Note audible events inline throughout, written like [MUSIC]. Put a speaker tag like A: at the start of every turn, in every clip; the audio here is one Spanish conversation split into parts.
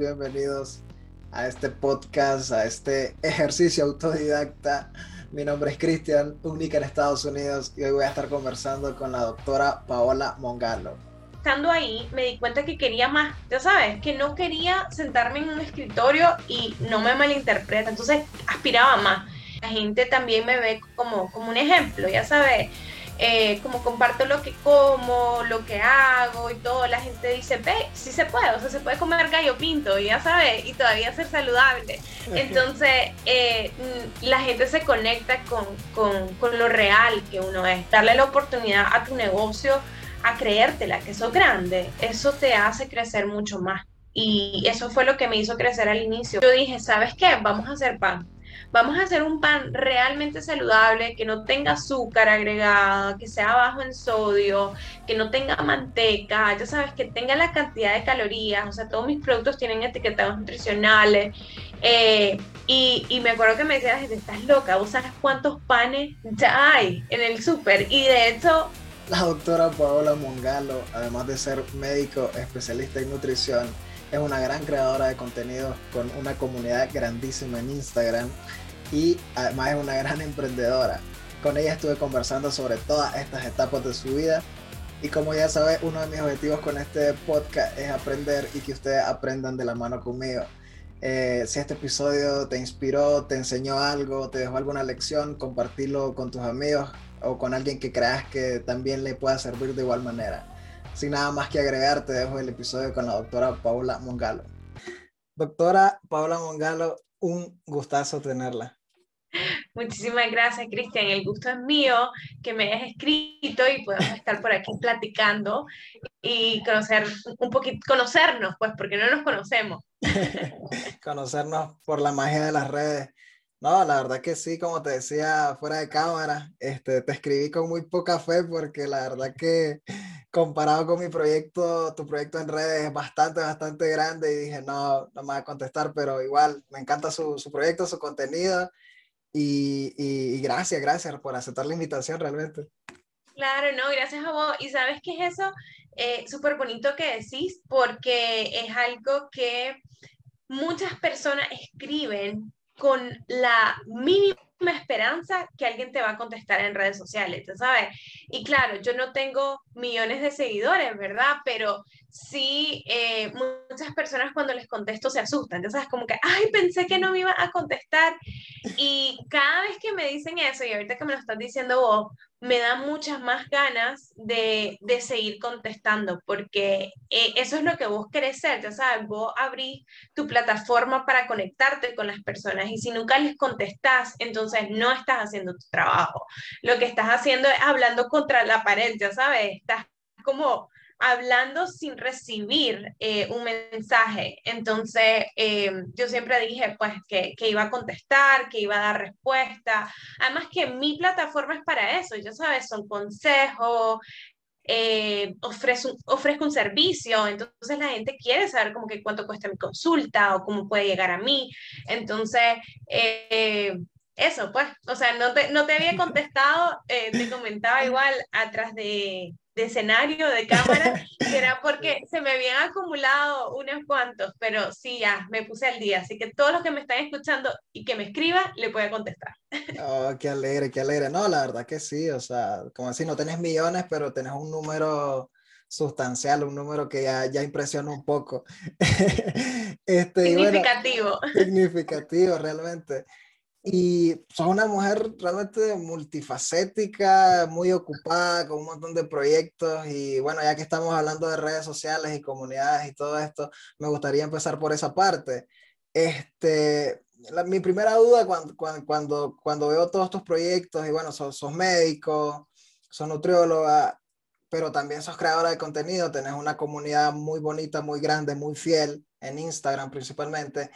A: bienvenidos a este podcast, a este ejercicio autodidacta. Mi nombre es Cristian, única en Estados Unidos, y hoy voy a estar conversando con la doctora Paola Mongalo.
B: Estando ahí, me di cuenta que quería más, ya sabes, que no quería sentarme en un escritorio y no me malinterpreta, entonces aspiraba más. La gente también me ve como, como un ejemplo, ya sabes eh, como comparto lo que como, lo que hago y todo, la gente dice, ve, sí se puede, o sea, se puede comer gallo pinto, y ya sabes, y todavía ser saludable. Entonces, eh, la gente se conecta con, con, con, lo real que uno es, darle la oportunidad a tu negocio a creértela, que sos grande, eso te hace crecer mucho más. Y eso fue lo que me hizo crecer al inicio. Yo dije, ¿sabes qué? Vamos a hacer pan Vamos a hacer un pan realmente saludable, que no tenga azúcar agregada, que sea bajo en sodio, que no tenga manteca, ya sabes, que tenga la cantidad de calorías, o sea, todos mis productos tienen etiquetados nutricionales. Eh, y, me acuerdo que me decía la gente, estás loca, ¿vos sabes cuántos panes ya hay en el súper? Y de hecho...
A: La doctora Paola Mongalo, además de ser médico especialista en nutrición, es una gran creadora de contenido con una comunidad grandísima en Instagram y además es una gran emprendedora. Con ella estuve conversando sobre todas estas etapas de su vida y como ya sabes, uno de mis objetivos con este podcast es aprender y que ustedes aprendan de la mano conmigo. Eh, si este episodio te inspiró, te enseñó algo, te dejó alguna lección, compartirlo con tus amigos o con alguien que creas que también le pueda servir de igual manera. Sin nada más que agregar, te dejo el episodio con la doctora Paula Mongalo. Doctora Paula Mongalo, un gustazo tenerla.
B: Muchísimas gracias, Cristian. El gusto es mío que me hayas escrito y podamos estar por aquí platicando y conocer un poquito, conocernos, pues, porque no nos conocemos. [LAUGHS]
A: conocernos por la magia de las redes. No, la verdad que sí, como te decía fuera de cámara, este, te escribí con muy poca fe porque la verdad que comparado con mi proyecto, tu proyecto en redes es bastante, bastante grande y dije, no, no me va a contestar, pero igual me encanta su, su proyecto, su contenido y, y, gracias, gracias por aceptar la invitación realmente.
B: Claro, no, gracias a vos. ¿Y sabes qué es eso? Eh, Súper bonito que decís, porque es algo que muchas personas escriben con la mínima esperanza que alguien te va a contestar en redes sociales, ¿sabes? Y claro, yo no tengo millones de seguidores, ¿verdad? Pero sí, eh, muchas personas cuando les contesto se asustan, ¿sabes? Como que, ay, pensé que no me iba a contestar. Y cada vez que me dicen eso, y ahorita que me lo estás diciendo vos, me da muchas más ganas de, de seguir contestando, porque eh, eso es lo que vos querés ser, ya sabes, vos abrís tu plataforma para conectarte con las personas y si nunca les contestás, entonces no estás haciendo tu trabajo. Lo que estás haciendo es hablando contra la pared, ya sabes, estás como hablando sin recibir eh, un mensaje. Entonces, eh, yo siempre dije, pues, que, que, iba a contestar, que iba a dar respuesta. Además que mi plataforma es para eso, ya sabes, son consejos, eh, ofrezco, un servicio, entonces la gente quiere saber como que cuánto cuesta mi consulta o cómo puede llegar a mí. Entonces, eso, pues, o sea, no te, no te había contestado, te comentaba igual atrás de, de escenario, de cámara, era porque se me habían acumulado unos cuantos, pero sí, ya, me puse al día. Así que todos los que me están escuchando y que me escriban, le puedo contestar.
A: Oh, qué alegre, qué alegre. No, la verdad que sí, o sea, como así, no tenés millones, pero tenés un número sustancial, un número que ya, ya impresiona un poco. [LAUGHS]
B: este, significativo.
A: significativo, realmente. Y sos una mujer realmente multifacética, muy ocupada, con un montón de proyectos. Y bueno, ya que estamos hablando de redes sociales y comunidades y todo esto, me gustaría empezar por esa parte. Este, mi primera duda cuando, cuando, cuando, veo todos estos proyectos, y bueno, sos, sos médico, sos nutrióloga, pero también sos creadora de contenido, tenés una comunidad muy bonita, muy grande, muy fiel en Instagram principalmente.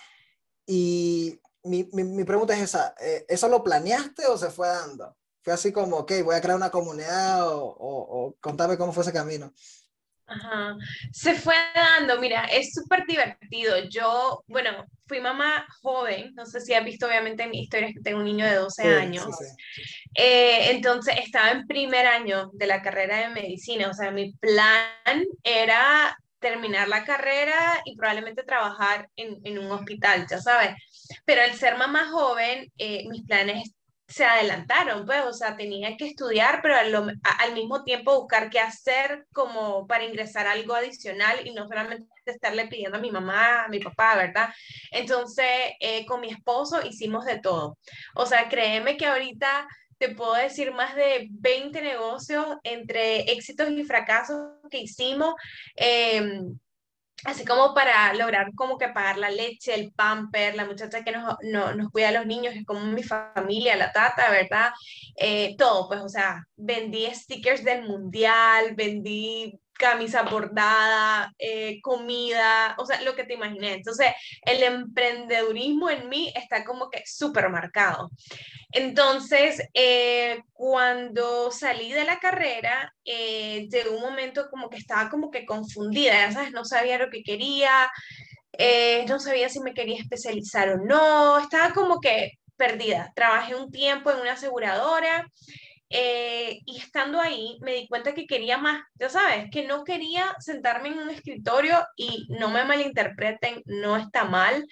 A: Y mi, mi, pregunta es esa, eh, ¿eso lo planeaste o se fue dando? Fue así como, ok, voy a crear una comunidad o, o, contame cómo fue ese camino.
B: Ajá. Se fue dando, mira, es súper divertido. Yo, bueno, fui mamá joven, no sé si has visto obviamente en mi historia que tengo un niño de 12 años. Eh, entonces estaba en primer año de la carrera de medicina, o sea, mi plan era terminar la carrera y probablemente trabajar en, en un hospital, ya sabes. Pero al ser mamá joven, eh, mis planes se adelantaron, pues, o sea, tenía que estudiar, pero al, al, mismo tiempo buscar qué hacer como para ingresar algo adicional y no solamente estarle pidiendo a mi mamá, a mi papá, ¿verdad? Entonces, eh, con mi esposo hicimos de todo. O sea, créeme que ahorita te puedo decir más de 20 negocios entre éxitos y fracasos que hicimos. Eh, así como para lograr como que pagar la leche, el pamper, la muchacha que nos, nos cuida a los niños, es como mi familia, la tata, ¿verdad? Eh, todo, pues, o sea, vendí stickers del mundial, vendí camisa bordada, eh, comida, o sea, lo que te imaginé. Entonces, el emprendedurismo en mí está como que súper marcado. Entonces, eh, cuando salí de la carrera, eh, llegó un momento como que estaba como que confundida, sabes, no sabía lo que quería, no sabía si me quería especializar o no, estaba como que perdida. Trabajé un tiempo en una aseguradora eh, y estando ahí me di cuenta que quería más, ya sabes, que no quería sentarme en un escritorio y no me malinterpreten, no está mal,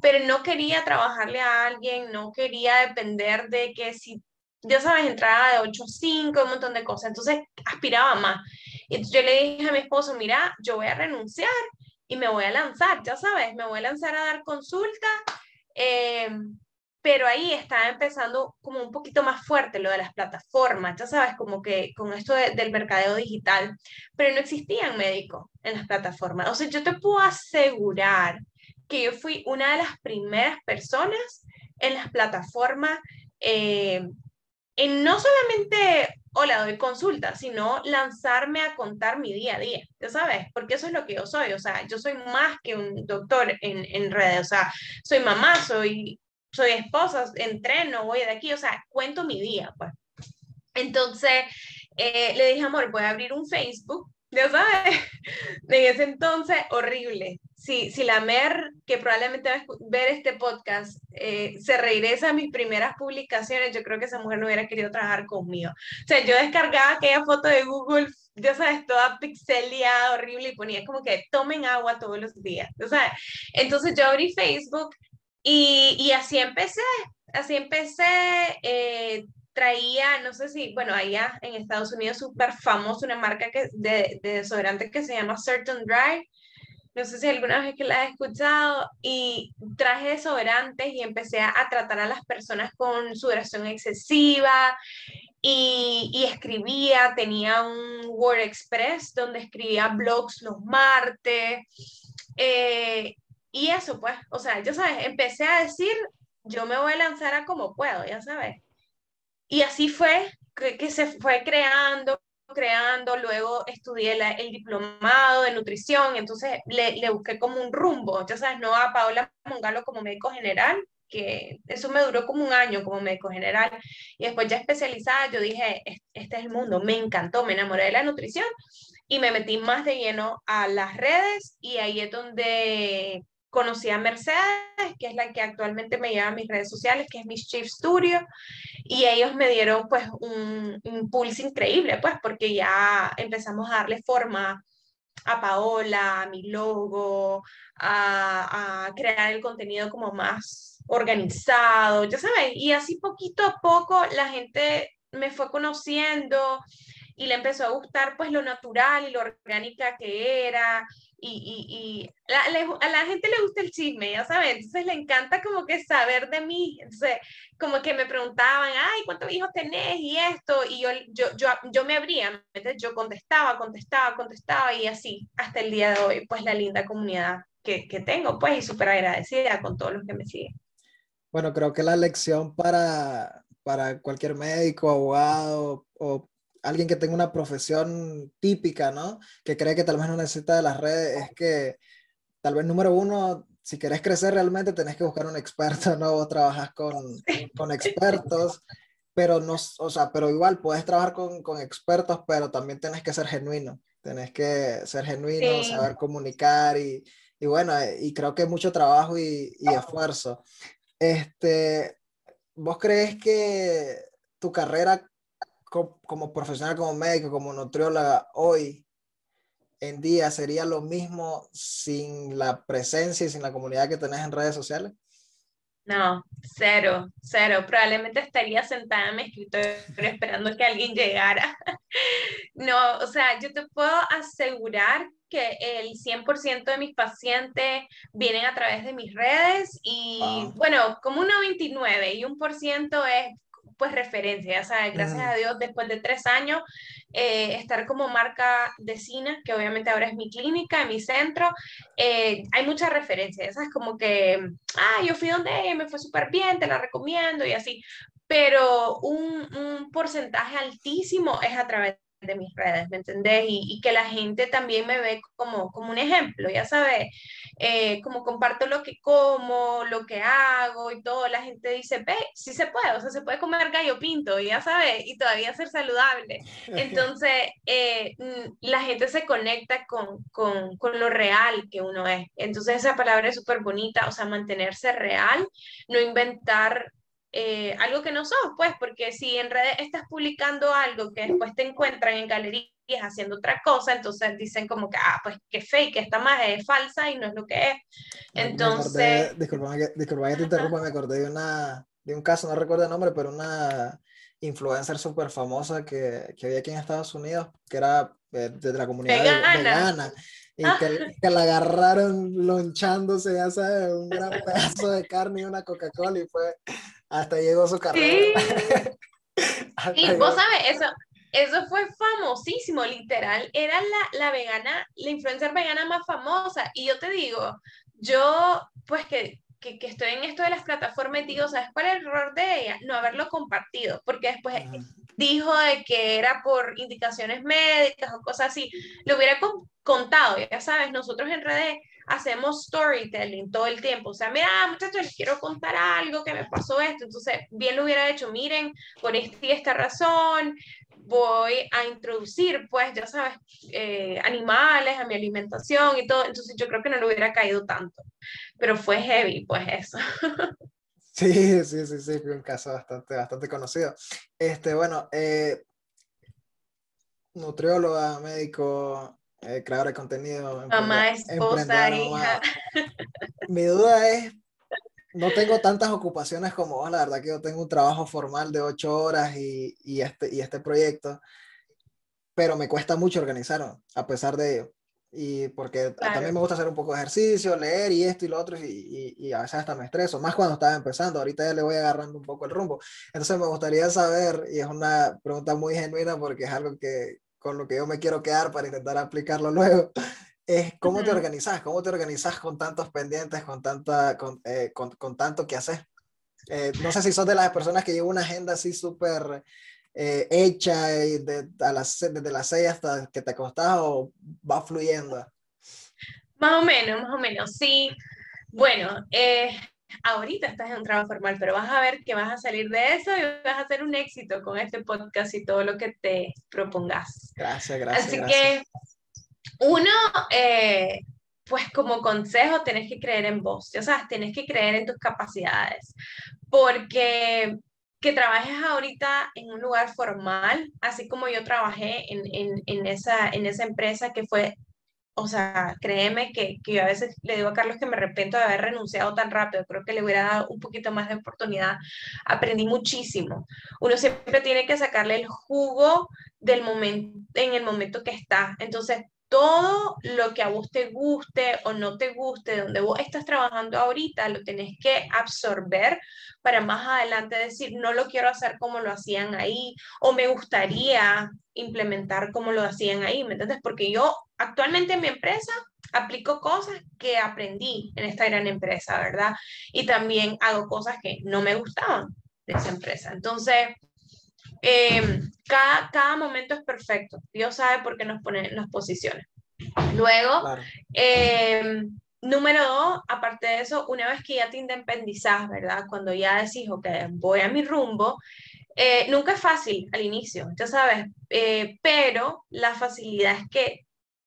B: pero no quería trabajarle a alguien, no quería depender de que si, ya sabes, entraba de 8 a 5, un montón de cosas, entonces aspiraba más. Y yo le dije a mi esposo, mira, yo voy a renunciar y me voy a lanzar, ya sabes, me voy a lanzar a dar consulta. Eh, pero ahí estaba empezando como un poquito más fuerte lo de las plataformas, ya sabes, como que con esto del mercadeo digital, pero no existían médicos en las plataformas. O sea, yo te puedo asegurar que yo fui una de las primeras personas en las plataformas eh, en no solamente, hola, doy consulta, sino lanzarme a contar mi día a día, ya sabes, porque eso es lo que yo soy, o sea, yo soy más que un doctor en, en redes, o sea, soy mamá, soy soy esposa, entreno, voy de aquí, o sea, cuento mi día, pues. Entonces, eh, le dije, amor, voy a abrir un Facebook, ya sabes, [LAUGHS] en ese entonces, horrible. Si, si la Mer, que probablemente va a ver este podcast, eh, se regresa a mis primeras publicaciones, yo creo que esa mujer no hubiera querido trabajar conmigo. O sea, yo descargaba aquella foto de Google, ya sabes, toda pixeliada, horrible, y ponía como que tomen agua todos los días. O sea, entonces yo abrí Facebook y, así empecé, así empecé, eh, traía, no sé si, bueno, allá en Estados Unidos súper famoso una marca que, de, de desodorante que se llama Certain Dry, no sé si alguna vez que la has escuchado, y traje desodorantes y empecé a, tratar a las personas con sudoración excesiva y, y, escribía, tenía un Word Express donde escribía blogs los martes. Eh, y eso, pues, o sea, ya sabes, empecé a decir, yo me voy a lanzar a como puedo, ya sabes. Y así fue que, se fue creando, creando, luego estudié el diplomado de nutrición, entonces le, le, busqué como un rumbo, ya sabes, no a Paola Mongalo como médico general, que eso me duró como un año como médico general, y después ya especializada, yo dije, este es el mundo, me encantó, me enamoré de la nutrición, y me metí más de lleno a las redes, y ahí es donde conocí a Mercedes, que es la que actualmente me lleva a mis redes sociales, que es mi Chief Studio, y ellos me dieron pues un impulso increíble, pues porque ya empezamos a darle forma a Paola, a mi logo, a, a crear el contenido como más organizado, ya sabes, y así poquito a poco la gente me fue conociendo y le empezó a gustar pues lo natural y lo orgánica que era y, y, a la gente le gusta el chisme, ya sabes, entonces le encanta como que saber de mí, entonces como que me preguntaban, ay, ¿cuántos hijos tenés? Y esto, y yo, yo, yo, yo me abría, entonces yo contestaba, contestaba, contestaba y así hasta el día de hoy, pues la linda comunidad que, que tengo, pues y súper agradecida con todos los que me siguen.
A: Bueno, creo que la lección para, para cualquier médico, abogado o alguien que tenga una profesión típica, ¿no? Que cree que tal vez no necesita de las redes, es que tal vez número uno, si querés crecer realmente tenés que buscar un experto, ¿no? Vos trabajas con, con expertos, pero no, o sea, pero igual puedes trabajar con, con expertos, pero también tenés que ser genuino, tenés que ser genuino, saber comunicar y, y, bueno, y creo que mucho trabajo y, y esfuerzo. Este, ¿vos crees que tu carrera como, profesional, como médico, como nutrióloga hoy, en día sería lo mismo sin la presencia y sin la comunidad que tenés en redes sociales?
B: No, cero, cero. Probablemente estaría sentada en mi escritorio esperando que alguien llegara. [LAUGHS] No, o sea, yo te puedo asegurar que el 100% de mis pacientes vienen a través de mis redes y bueno, como un 99 y un por ciento es pues referencia, ¿sabes? Gracias a Dios, después de tres años, eh, estar como marca de cine, que obviamente ahora es mi clínica, mi centro, eh, hay mucha referencia, ¿sabes? Como que, ah, yo fui donde ella, me fue súper bien, te la recomiendo y así, pero un, un porcentaje altísimo es a través de mis redes, ¿me entendés? Y, que la gente también me ve como, como un ejemplo, ya sabes, eh, como comparto lo que como, lo que hago y todo, la gente dice, ve, sí se puede, o sea, se puede comer gallo pinto, ya sabes, y todavía ser saludable. [LAUGHS] Entonces, eh, mm, la gente se conecta con, con, con lo real que uno es. Entonces, esa palabra es súper bonita, o sea, mantenerse real, no inventar eh, algo que no sos, pues, porque si en redes estás publicando algo que después te encuentran en galerías haciendo otra cosa, entonces dicen como que, ah, pues que fake, esta más es falsa y no es lo que es. Entonces...
A: disculpa que, disculpa que te interrumpa, me acordé de, una, de un caso, no recuerdo el nombre, pero una influencer súper famosa que, que, había aquí en Estados Unidos, que era eh, de la comunidad vegana. Y ah. que, que, la agarraron lonchándose, ya sabes, un gran pedazo de carne y una Coca-Cola y fue hasta llegó su carrera.
B: Sí, [LAUGHS] vos sabes, eso, eso fue famosísimo, literal. Era la, la vegana, la influencer vegana más famosa. Y yo te digo, yo, pues que, que, que, estoy en esto de las plataformas, digo, ¿sabes cuál es el error de ella? No haberlo compartido, porque después dijo de que era por indicaciones médicas o cosas así. Lo hubiera contado, ya sabes, nosotros en redes hacemos storytelling todo el tiempo. O sea, mira, muchachos, les quiero contar algo que me pasó esto. Entonces, bien lo hubiera hecho, miren, por esta y esta razón, voy a introducir, pues, ya sabes, eh, animales a mi alimentación y todo. Entonces, yo creo que no le hubiera caído tanto. Pero fue heavy, pues, eso. [LAUGHS]
A: Sí, sí, sí, sí, fue un caso bastante, bastante conocido. Este, bueno, eh, nutrióloga, médico, eh, creadora de contenido.
B: Mamá, esposa, hija.
A: Mi duda es, no tengo tantas ocupaciones como vos, la verdad que yo tengo un trabajo formal de ocho horas y, y este, y este proyecto, pero me cuesta mucho organizarlo, a pesar de ello. Y porque también me gusta hacer un poco de ejercicio, leer y esto y lo otro, y, y, a veces hasta me estreso, más cuando estaba empezando, ahorita ya le voy agarrando un poco el rumbo. Entonces me gustaría saber, y es una pregunta muy genuina porque es algo que, con lo que yo me quiero quedar para intentar aplicarlo [LAUGHS] luego, es cómo te organizas, cómo te organizas con tantos pendientes, con, tanta, con, eh, con, con tanto que haces. Eh, no sé si sos de las personas que llevan una agenda así súper eh, hecha y de, a las, desde las 6 hasta que te acostás o va fluyendo.
B: Más o menos, más o menos, sí. Bueno, eh, ahorita estás en un trabajo formal, pero vas a ver que vas a salir de eso y vas a hacer un éxito con este podcast y todo lo que te propongas.
A: Gracias, gracias.
B: Así que, uno, eh, pues como consejo, tenés que creer en vos, ya sabes, tenés que creer en tus capacidades, porque que trabajes ahorita en un lugar formal, así como yo trabajé en, en, esa, en esa empresa que fue o sea, créeme que, que, yo a veces le digo a Carlos que me arrepiento de haber renunciado tan rápido, creo que le hubiera dado un poquito más de oportunidad, aprendí muchísimo. Uno siempre tiene que sacarle el jugo del momento, en el momento que está. Entonces, todo lo que a vos te guste o no te guste, donde vos estás trabajando ahorita, lo tenés que absorber para más adelante decir, no lo quiero hacer como lo hacían ahí, o me gustaría implementar como lo hacían ahí, ¿me entiendes? Porque yo actualmente en mi empresa aplico cosas que aprendí en esta gran empresa, ¿verdad? Y también hago cosas que no me gustaban de esa empresa. Entonces, Em, cada, cada momento es perfecto. Dios sabe por qué nos pone en las posiciones. Luego, em, número dos, aparte de eso, una vez que ya te independizas, ¿verdad? Cuando ya decís, ok, voy a mi rumbo, eh, nunca es fácil al inicio, ya sabes, eh, pero la facilidad es que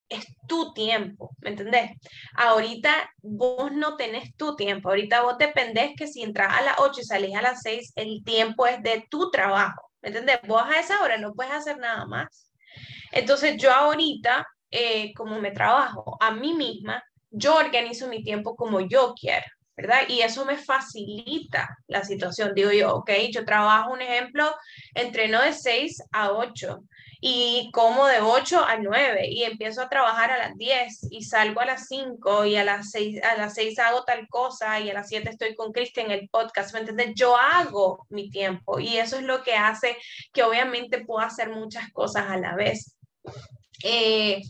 B: es tu tiempo, ¿me entendés? Ahorita vos no tenés tu tiempo, ahorita vos dependés que si entras a las 8 y salís a las 6, el tiempo es de tu trabajo. ¿Me entiendes? Vos a esa hora no puedes hacer nada más. Entonces yo ahorita eh, como me trabajo a mí misma, yo organizo mi tiempo como yo quiero. ¿verdad? Y eso me facilita la situación. Digo yo, ok, yo trabajo, un ejemplo, entreno de 6 a 8 y como de 8 a 9 y empiezo a trabajar a las 10 y salgo a las 5 y a las 6, a las 6 hago tal cosa y a las 7 estoy con Cristian en el podcast, ¿me entiendes? Yo hago mi tiempo y eso es lo que hace que obviamente pueda hacer muchas cosas a la vez. Eh,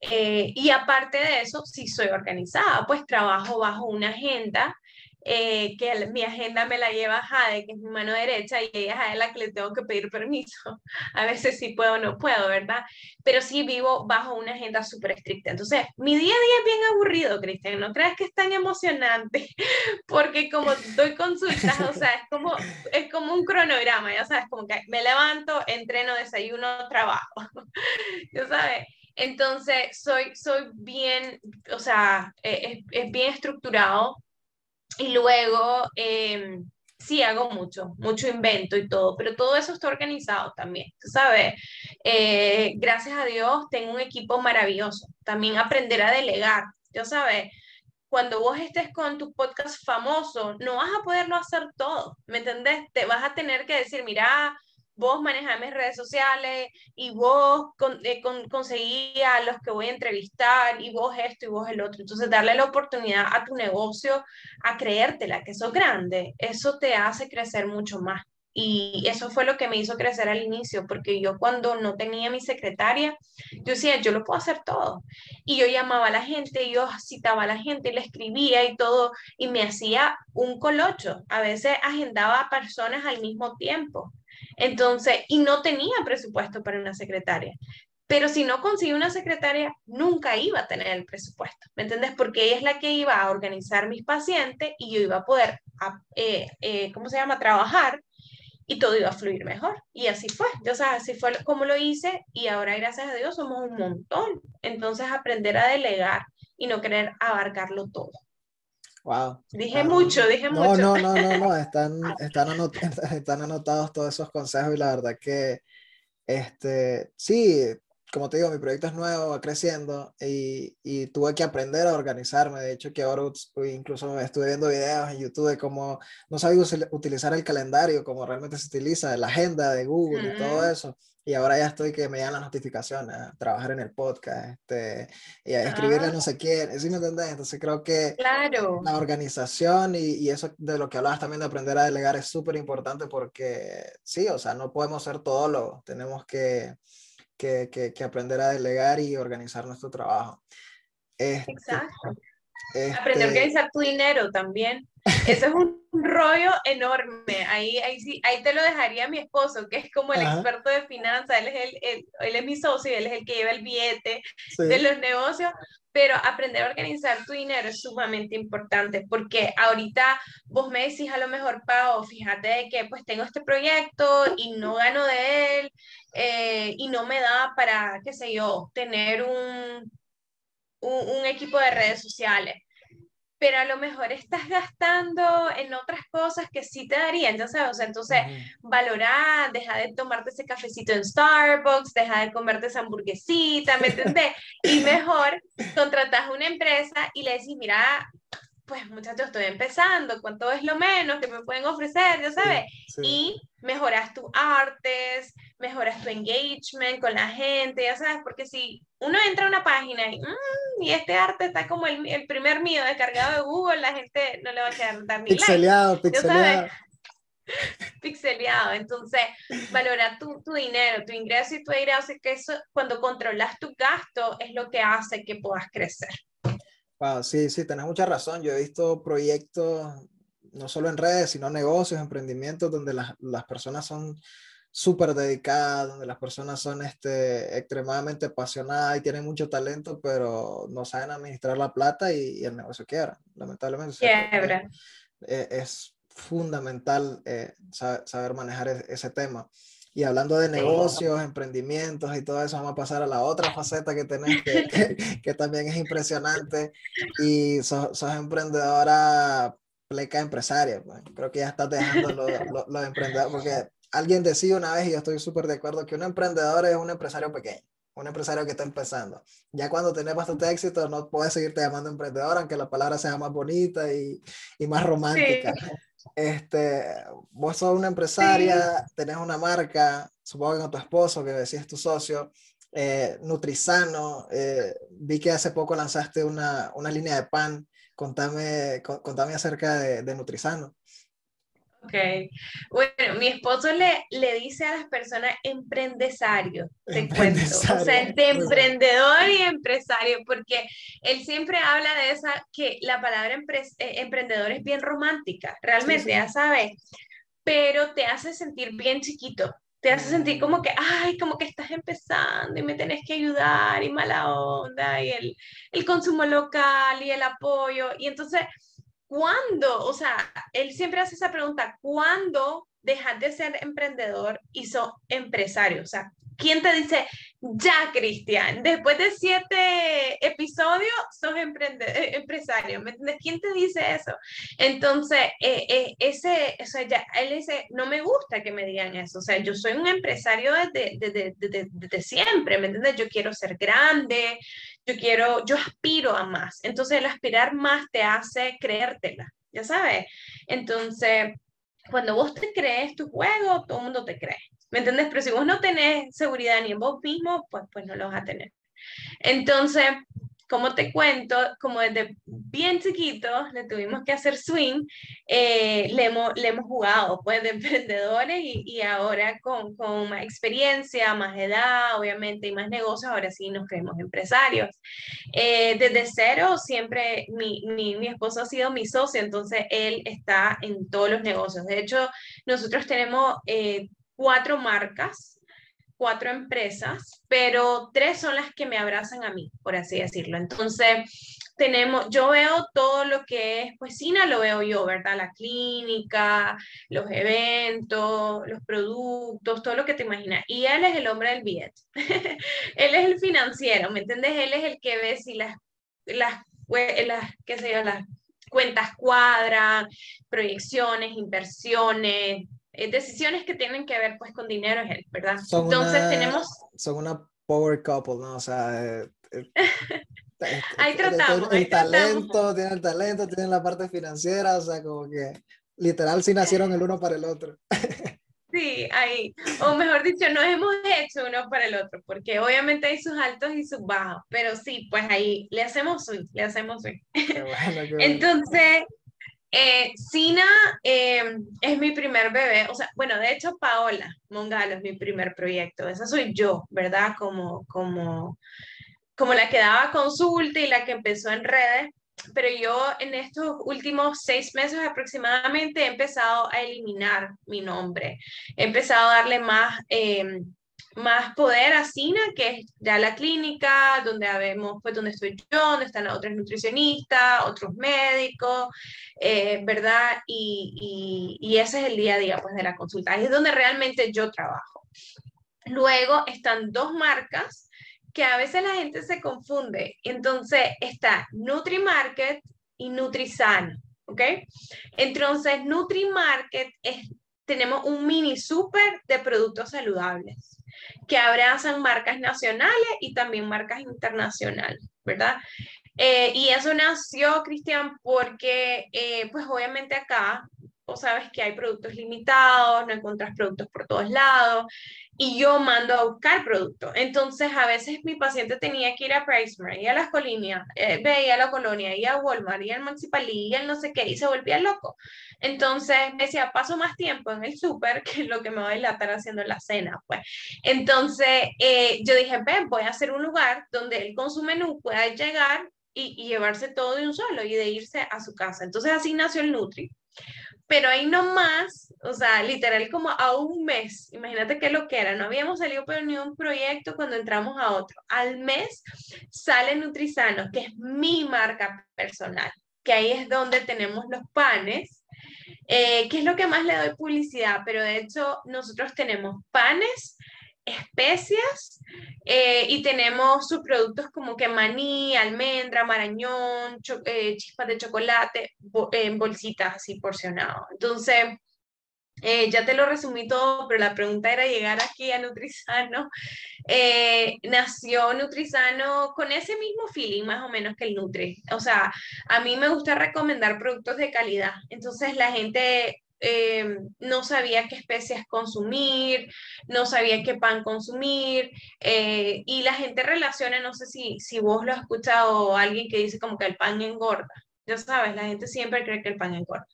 B: eh, y aparte de eso, si soy organizada, pues trabajo bajo una agenda eh, que mi agenda me la lleva Jade, que es mi mano derecha, y ella es la que le tengo que pedir permiso. [LAUGHS] A veces sí puedo o no puedo, ¿verdad? Pero sí vivo bajo una agenda súper estricta. Entonces, mi día a día es bien aburrido, Cristian. No creas que es tan emocionante, [LAUGHS] porque como doy consultas, o sea, es como, es como un cronograma, ya sabes, como que me levanto, entreno, desayuno, trabajo. [LAUGHS] ya sabes. Entonces, soy, soy bien, o sea, eh, es, es bien estructurado y luego, eh, sí hago mucho, mucho invento y todo, pero todo eso está organizado también, sabes. Eh, gracias a Dios tengo un equipo maravilloso. También aprender a delegar, ya sabes. Cuando vos estés con tu podcast famoso, no vas a poderlo hacer todo, ¿me entendés? Te vas a tener que decir, mira, vos manejás mis redes sociales y vos con, eh, conseguí a los que voy a entrevistar y vos esto y vos el otro. Entonces, darle la oportunidad a tu negocio a creértela, que sos grande, eso te hace crecer mucho más. Y eso fue lo que me hizo crecer al inicio, porque yo cuando no tenía mi secretaria, yo decía, yo lo puedo hacer todo. Y yo llamaba a la gente, yo citaba a la gente, le escribía y todo, y me hacía un colocho. A veces agendaba a personas al mismo tiempo. Entonces, y no tenía presupuesto para una secretaria. Pero si no consigo una secretaria, nunca iba a tener el presupuesto, ¿me entiendes? Porque ella es la que iba a organizar mis pacientes y yo iba a poder, eh, eh, ¿cómo se llama?, trabajar y todo iba a fluir mejor. Y así fue, o sea, así fue como lo hice y ahora, gracias a Dios, somos un montón. Entonces, aprender a delegar y no querer abarcarlo todo.
A: Wow.
B: Dije mucho, dije mucho.
A: No, no, no, no, [LAUGHS] están, están, [LAUGHS] están anotados todos esos consejos y la verdad que, este, sí, como te digo, mi proyecto es nuevo, va creciendo y, y, tuve que aprender a organizarme. De hecho, que ahora incluso estuve viendo videos en YouTube de cómo no sabía utilizar el calendario como realmente se utiliza, la agenda de Google y todo eso. Y ahora ya estoy que me llegan las notificaciones, a trabajar en el podcast, este, y a escribirle a no sé quién, ¿sí me entendés? Entonces creo que
B: claro.
A: la organización y, y, eso de lo que hablabas también de aprender a delegar es súper importante porque sí, o sea, no podemos ser todólogos, tenemos que que, que, aprender a delegar y organizar nuestro trabajo.
B: Este, Exacto. Aprender a este organizar tu dinero también. Eso es un [LAUGHS] rollo enorme. Ahí, ahí, sí, ahí te lo dejaría mi esposo, que es como el experto de finanzas. Él es, el, él es mi socio, él es el que lleva el billete de los negocios. Pero aprender a organizar tu dinero es sumamente importante porque ahorita vos me decís a lo mejor, Pau, fíjate de que pues tengo este proyecto y no gano de él eh, y no me da para, qué sé yo, tener un, un, equipo de redes sociales pero a lo mejor estás gastando en otras cosas que sí te darían, ya sabes, o sea, entonces valorar, deja de tomarte ese cafecito en Starbucks, deja de comerte esa hamburguesita, ¿me [LAUGHS] entendés? y mejor contratas una empresa y le decís, mira, pues muchachos, estoy empezando, ¿cuánto es lo menos que me pueden ofrecer? Ya sabes, y mejoras tus artes, mejoras tu engagement con la gente, ya sabes, porque si uno entra a una página y, mm, y este arte está como el, el, primer mío descargado de Google, la gente no le va a quedar dar ni
A: pixeleado, like. Pixeleado, [LAUGHS]
B: pixeleado. Entonces, valora tu, tu, dinero, tu ingreso y tu ingreso, que eso, cuando controlas tu gasto, es lo que hace que puedas crecer.
A: Wow, sí, sí, tenés mucha razón. Yo he visto proyectos, no solo en redes, sino negocios, emprendimientos, donde las, las personas son súper dedicadas, donde las personas son este, extremadamente apasionadas y tienen mucho talento, pero no saben administrar la plata y, el negocio quiebra, lamentablemente.
B: Quiebra.
A: Es, es, fundamental eh, saber, manejar e, ese tema. Y hablando de negocios, emprendimientos y todo eso, vamos a pasar a la otra faceta que tenés, [LAUGHS] que, que, también es impresionante. Y sos, sos emprendedora pleca empresaria. Pues. Creo que ya estás dejando los lo, lo porque alguien decía una vez, y yo estoy súper de acuerdo, que un emprendedor es un empresario pequeño. un empresario que está empezando. Ya cuando tenés bastante éxito, no puedes seguirte llamando emprendedor, aunque la palabra sea más bonita y, y más romántica. Este, vos sos una empresaria, tenés una marca, supongo que con tu esposo, que decís tu socio, eh, Nutrisano, eh, vi que hace poco lanzaste una, una línea de pan, contame, contame acerca de, de Nutrisano.
B: Ok. Bueno, mi esposo le, le dice a las personas emprendesario, te cuento. O sea, de emprendedor y empresario, porque él siempre habla de esa, que la palabra eh, emprendedor es bien romántica, realmente, ya sabes, pero te hace sentir bien chiquito. Te hace sentir como que, ay, como que estás empezando y me tenés que ayudar y mala onda y el, el consumo local y el apoyo. Y entonces, ¿cuándo? O sea, él siempre hace esa pregunta, ¿cuándo dejas de ser emprendedor y sos empresario? O sea, ¿quién te dice, ya, Cristian, después de siete episodios, sos eh, empresario? ¿Me entiendes? ¿Quién te dice eso? Entonces, eh, eh, ese, o sea, ya, él dice, no me gusta que me digan eso. O sea, yo soy un empresario desde, desde, desde, desde siempre, ¿me entiendes? Yo quiero ser grande, yo quiero, yo aspiro a más. Entonces el aspirar más te hace creértela, ya sabes. Entonces, cuando vos te crees tu juego, todo el mundo te cree. ¿Me entiendes? Pero si vos no tenés seguridad ni en vos mismo, pues, pues no lo vas a tener. Entonces, como te cuento, como desde bien chiquitos le tuvimos que hacer swing, eh, le, hemos, le, hemos, jugado pues de [LAUGHS] emprendedores y, y ahora con, con, más experiencia, más edad, obviamente, y más negocios, ahora sí nos creemos empresarios. Eh, desde cero, siempre mi, mi, mi, esposo ha sido mi socio, entonces él está en todos los negocios. De hecho, nosotros tenemos eh, cuatro marcas cuatro empresas, pero tres son las que me abrazan a mí, por así decirlo. Entonces, tenemos, yo veo todo lo que es cocina, lo veo yo, ¿verdad? La clínica, los eventos, los productos, todo lo que te imaginas. Y él es el hombre del billete. [LAUGHS] él es el financiero, ¿me entiendes? Él es el que ve si las, las, las qué sé yo, las cuentas cuadran, proyecciones, inversiones, eh, decisiones que tienen que ver pues con dinero es él, ¿verdad? Entonces tenemos...
A: Son una power couple, ¿no? O sea...
B: Eh, eh, [LAUGHS] ahí tratamos.
A: El, talento, tienen el talento, tienen la parte financiera, o sea, como que literal sí nacieron el uno para el otro. [LAUGHS]
B: Sí, ahí, o mejor dicho, nos hemos hecho uno para el otro, porque obviamente hay sus altos y sus bajos, pero sí, pues ahí le hacemos swing, le hacemos swing. [LAUGHS] Entonces, eh, eh, es mi primer bebé, o sea, bueno, de hecho Paola Mongalo es mi primer proyecto, esa soy yo, ¿verdad? Como, como, como la que daba consulta y la que empezó en redes, pero yo en estos últimos seis meses aproximadamente he empezado a eliminar mi nombre, he empezado a darle más... Eh, más poder a SINA, que es ya la clínica, donde vemos pues donde estoy yo, donde están otros nutricionistas, otros médicos, eh, ¿verdad? Y, y, ese es el día a día pues de la consulta, es donde realmente yo trabajo. Luego están dos marcas que a veces la gente se confunde. Entonces está NutriMarket y NutriSan, ¿ok? Entonces NutriMarket es, tenemos un mini super de productos saludables que abrazan marcas nacionales y también marcas internacionales, ¿verdad? Eh, y eso nació, Cristian, porque eh, pues obviamente acá, vos sabes que hay productos limitados, no encuentras productos por todos lados, y yo mando a buscar productos. Entonces, a veces mi paciente tenía que ir a PriceMart y a las colonias, eh, veía a la colonia, y a Walmart, y al Municipalí, y al no sé qué, y se volvía loco. Entonces, me decía, paso más tiempo en el súper [LAUGHS] que lo que me voy a dilatar haciendo la cena, pues. Entonces, eh, yo dije, ven, voy a hacer un lugar donde él con su menú pueda llegar y, y llevarse todo de un solo y de irse a su casa. Entonces, así nació el Nutri pero ahí nomás, o sea, literal como a un mes, imagínate qué lo que era, no habíamos salido por ni un proyecto cuando entramos a otro. Al mes sale Nutrisano, que es mi marca personal, que ahí es donde tenemos los panes, eh, que es lo que más le doy publicidad, pero de hecho nosotros tenemos panes, especias eh, y tenemos sus productos como que maní, almendra, marañón, eh, chispas de chocolate en bolsitas así porcionado. Entonces, eh, ya te lo resumí todo, pero la pregunta era llegar aquí a Nutrisano. [LAUGHS] Eh, nació Nutrisano con ese mismo feeling más o menos que el Nutri. O sea, a mí me gusta recomendar productos de calidad. Entonces la gente eh, no sabía qué especias consumir, no sabía qué pan consumir, y la gente relaciona, no sé si, si vos lo has escuchado, alguien que dice como que el pan engorda. Ya sabes, la gente siempre cree que el pan engorda.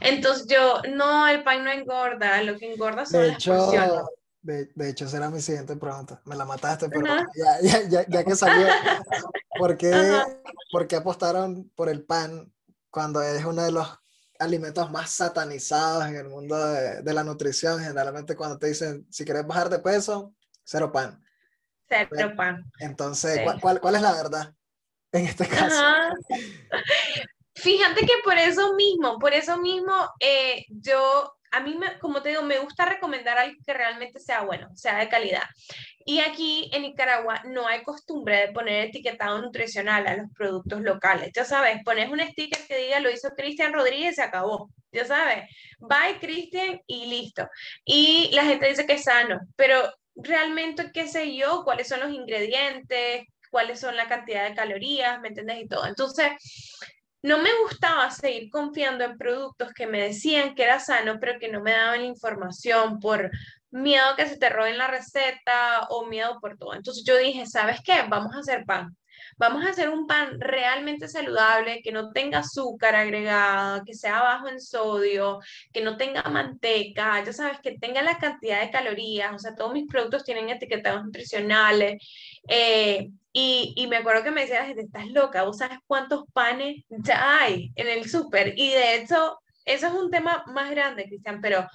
B: Entonces yo, no, el pan no engorda, lo que engorda son de hecho, las porciones.
A: De, hecho, esa era mi siguiente pregunta. Me la mataste, pero ya, ya, ya, ya, que salió, ¿por qué, ¿por qué apostaron por el pan cuando es uno de los alimentos más satanizados en el mundo de, de, la nutrición. Generalmente cuando te dicen, si quieres bajar de peso, cero pan.
B: Cero pan.
A: Entonces, ¿cuál, ¿cuál, es la verdad en este caso? [LAUGHS]
B: Fíjate que por eso mismo, por eso mismo, eh, yo, a mí, me, como te digo, me gusta recomendar algo que realmente sea bueno, sea de calidad. Y aquí en Nicaragua no hay costumbre de poner etiquetado nutricional a los productos locales. Ya sabes, pones un sticker que diga lo hizo Cristian Rodríguez y se acabó. Ya sabes, bye Cristian y listo. Y la gente dice que es sano, pero realmente, qué sé yo, cuáles son los ingredientes, cuáles son la cantidad de calorías, ¿me entiendes? Y todo. Entonces, no me gustaba seguir confiando en productos que me decían que era sano, pero que no me daban información por miedo que se te roben la receta o miedo por todo. Entonces yo dije, ¿sabes qué? Vamos a hacer pan. Vamos a hacer un pan realmente saludable, que no tenga azúcar agregada, que sea bajo en sodio, que no tenga manteca, ya sabes, que tenga la cantidad de calorías, o sea, todos mis productos tienen etiquetados nutricionales. Eh, y, y, me acuerdo que me decía estás loca, ¿vos sabes cuántos panes ya hay en el súper? Y de hecho, eso es un tema más grande, Cristian, pero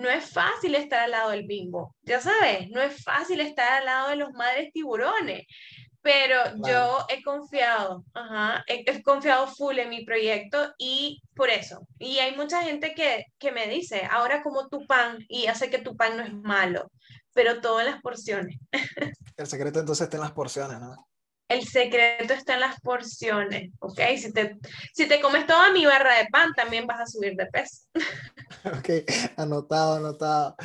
B: no es fácil estar al lado del bimbo, ya sabes, no es fácil estar al lado de los madres tiburones, pero yo he confiado, ajá, he, confiado full en mi proyecto y por eso. Y hay mucha gente que, que me dice, ahora como tu pan y hace que tu pan no es malo, pero todo en las porciones. [LAUGHS]
A: El secreto entonces está en las porciones, ¿no?
B: El secreto está en las porciones, ¿ok? Si te, si te comes toda mi barra de pan, también vas a subir de peso. [LAUGHS]
A: Ok, anotado, anotado.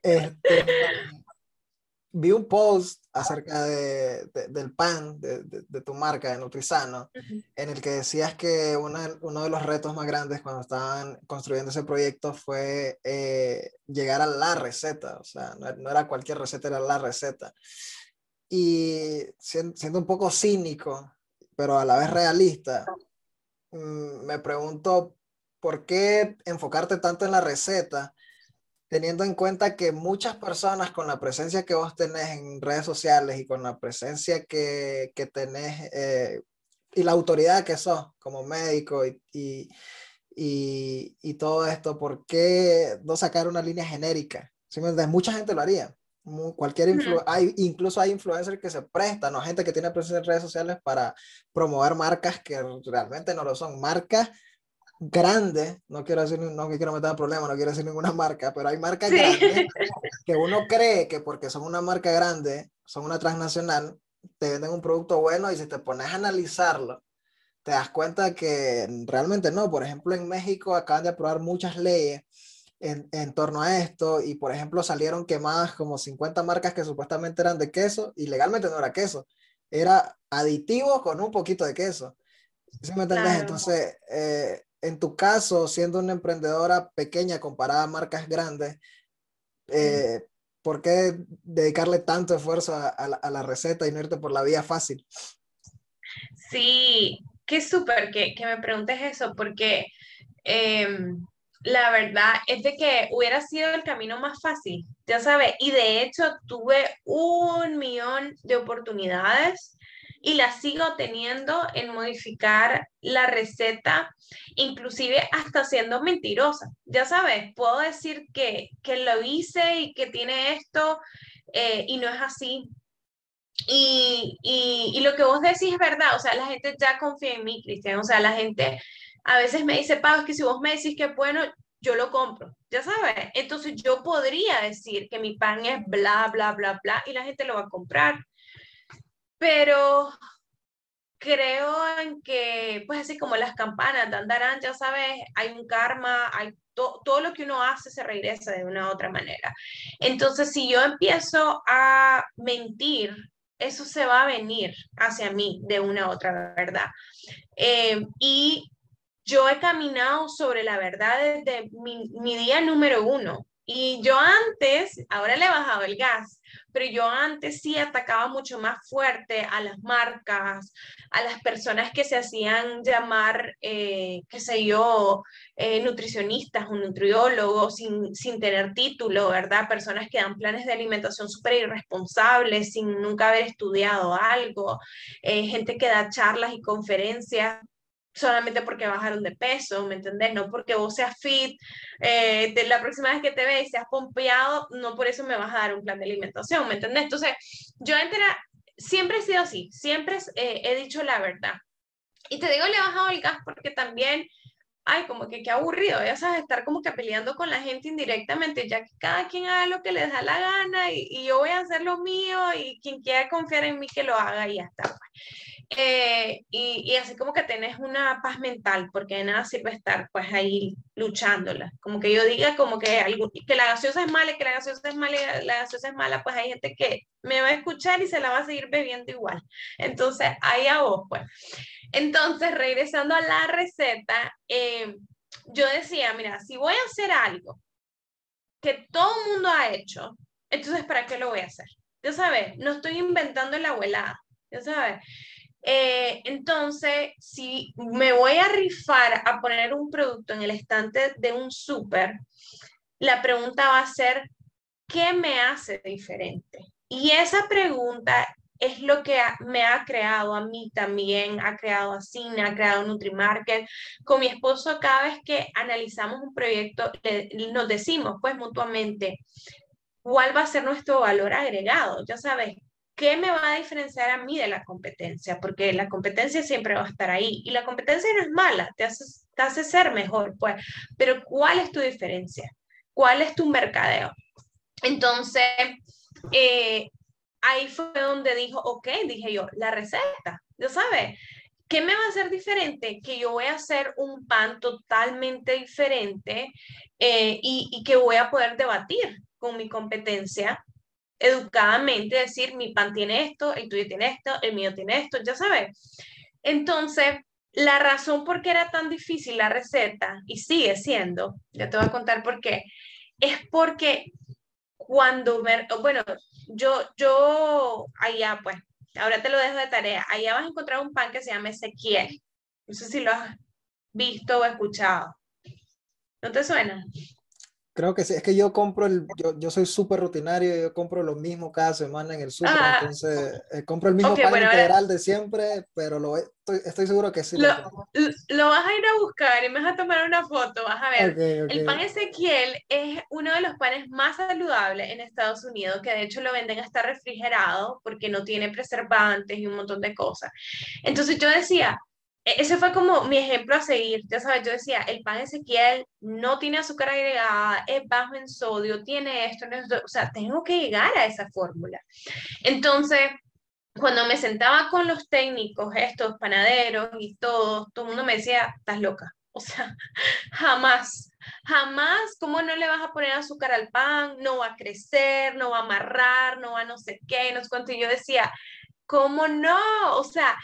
A: Este, vi un post acerca de, del pan de, de, tu marca, de Nutrisano, en el que decías que uno de los retos más grandes cuando estaban construyendo ese proyecto fue eh, llegar a la receta, o sea, no, era cualquier receta, era la receta. Y siendo, un poco cínico, pero a la vez realista, mm, me pregunto, ¿por qué enfocarte tanto en la receta? teniendo en cuenta que muchas personas con la presencia que vos tenés en redes sociales y con la presencia que, que tenés eh, y la autoridad que sos como médico y, y, y, todo esto, ¿por qué no sacar una línea genérica? Mucha gente lo haría. Cualquier hay, incluso hay influencers que se prestan, ¿no? gente que tiene presencia en redes sociales para promover marcas que realmente no lo son, marcas grandes, no quiero decir, no quiero meter en problemas, no quiero decir ninguna marca, pero hay marcas grandes [LAUGHS] que uno cree que porque son una marca grande, son una transnacional, te venden un producto bueno y si te pones a analizarlo, te das cuenta que realmente no. Por ejemplo, en México acaban de aprobar muchas leyes en, en, torno a esto y, por ejemplo, salieron quemadas como 50 marcas que supuestamente eran de queso y legalmente no era queso, era aditivo con un poquito de queso. ¿Sí me entendés? Entonces, eh, en tu caso, siendo una emprendedora pequeña comparada a marcas grandes, eh, ¿por qué dedicarle tanto esfuerzo a, la, receta y no irte por la vía fácil?
B: Sí, qué súper que, me preguntes eso, porque em, la verdad es de que hubiera sido el camino más fácil, ya sabes, y de hecho tuve un millón de oportunidades y la sigo teniendo en modificar la receta, inclusive hasta siendo mentirosa. Ya sabes, puedo decir que, lo hice y que tiene esto eh, y no es así. Y, y, lo que vos decís es verdad, o sea, la gente ya confía en mí, Cristian, o sea, la gente a veces me dice, Pau, es que si vos me decís que es bueno, yo lo compro, ya sabes. Entonces yo podría decir que mi pan es bla, bla, bla, bla, y la gente lo va a comprar. Pero creo en que, pues así como las campanas andarán, ya sabes, hay un karma, hay todo lo que uno hace se regresa de una u otra manera. Entonces, si yo empiezo a mentir, eso se va a venir hacia mí de una u otra verdad. Eh, y yo he caminado sobre la verdad desde mi, día número uno. Y yo antes, ahora le he bajado el gas, pero yo antes sí atacaba mucho más fuerte a las marcas, a las personas que se hacían llamar, eh, qué sé yo, eh, nutricionistas o nutriólogos sin, sin tener título, ¿verdad? Personas que dan planes de alimentación súper irresponsables sin nunca haber estudiado algo, eh, gente que da charlas y conferencias solamente porque bajaron de peso, ¿me entendés? No porque vos seas fit, eh, de la próxima vez que te veas seas pompeado, no por eso me vas a dar un plan de alimentación, ¿me entendés? Entonces, yo entera, siempre he sido así, siempre eh, he dicho la verdad. Y te digo, le he bajado el gas porque también, ay, como que qué aburrido, ya sabes, estar como que peleando con la gente indirectamente, ya que cada quien haga lo que les da la gana y, y yo voy a hacer lo mío y quien quiera confiar en mí que lo haga y ya está. Pues. Eh, y, así como que tenés una paz mental, porque de nada sirve estar pues ahí luchándola. Como que yo diga como que, algo, que la gaseosa es mala, que la gaseosa es mala, la gaseosa es mala, pues hay gente que me va a escuchar y se la va a seguir bebiendo igual. Entonces, ahí a vos, pues. Entonces, regresando a la receta, eh, yo decía, mira, si voy a hacer algo que todo el mundo ha hecho, entonces, ¿para qué lo voy a hacer? Ya sabes, no estoy inventando la abuelada, ya sabes. Eh, entonces, si me voy a rifar a poner un producto en el estante de un súper, la pregunta va a ser, ¿qué me hace diferente? Y esa pregunta es lo que me ha creado a mí también, ha creado a Cine, ha creado Nutrimarket. Con mi esposo, cada vez que analizamos un proyecto, nos decimos pues mutuamente, ¿cuál va a ser nuestro valor agregado? Ya sabes, ¿qué me va a diferenciar a mí de la competencia? Porque la competencia siempre va a estar ahí y la competencia no es mala, te hace, ser mejor, pues, pero ¿cuál es tu diferencia? ¿Cuál es tu mercadeo? Entonces, eh, ahí fue donde dijo, ok, dije yo, la receta, ya sabes, ¿qué me va a hacer diferente? Que yo voy a hacer un pan totalmente diferente eh, y, y que voy a poder debatir con mi competencia educadamente decir, mi pan tiene esto, el tuyo tiene esto, el mío tiene esto, ya sabes. Entonces, la razón por qué era tan difícil la receta, y sigue siendo, ya te voy a contar por qué, es porque cuando, bueno, yo, yo, allá pues, ahora te lo dejo de tarea, allá vas a encontrar un pan que se llama Ezequiel. No sé si lo has visto o escuchado. ¿No te suena?
A: Creo que sí, es que yo compro el, yo, yo soy súper rutinario, yo compro lo mismo cada semana en el súper, ah. entonces eh, compro el mismo pan integral de siempre, pero lo, estoy, estoy seguro que sí.
B: Lo, lo, vas a ir a buscar y me vas a tomar una foto, vas a ver. El pan Ezequiel es uno de los panes más saludables en Estados Unidos, que de hecho lo venden hasta refrigerado porque no tiene preservantes y un montón de cosas. Entonces yo decía, ese fue como mi ejemplo a seguir. Ya sabes, yo decía, el pan Ezequiel no tiene azúcar agregada, es bajo en sodio, tiene esto, no o sea, tengo que llegar a esa fórmula. Entonces, cuando me sentaba con los técnicos, estos panaderos y todos, todo el mundo me decía, estás loca. O sea, [LAUGHS] jamás, jamás, ¿cómo no le vas a poner azúcar al pan? No va a crecer, no va a amarrar, no va a no sé qué, no sé cuánto. Y yo decía, ¿cómo no? O sea,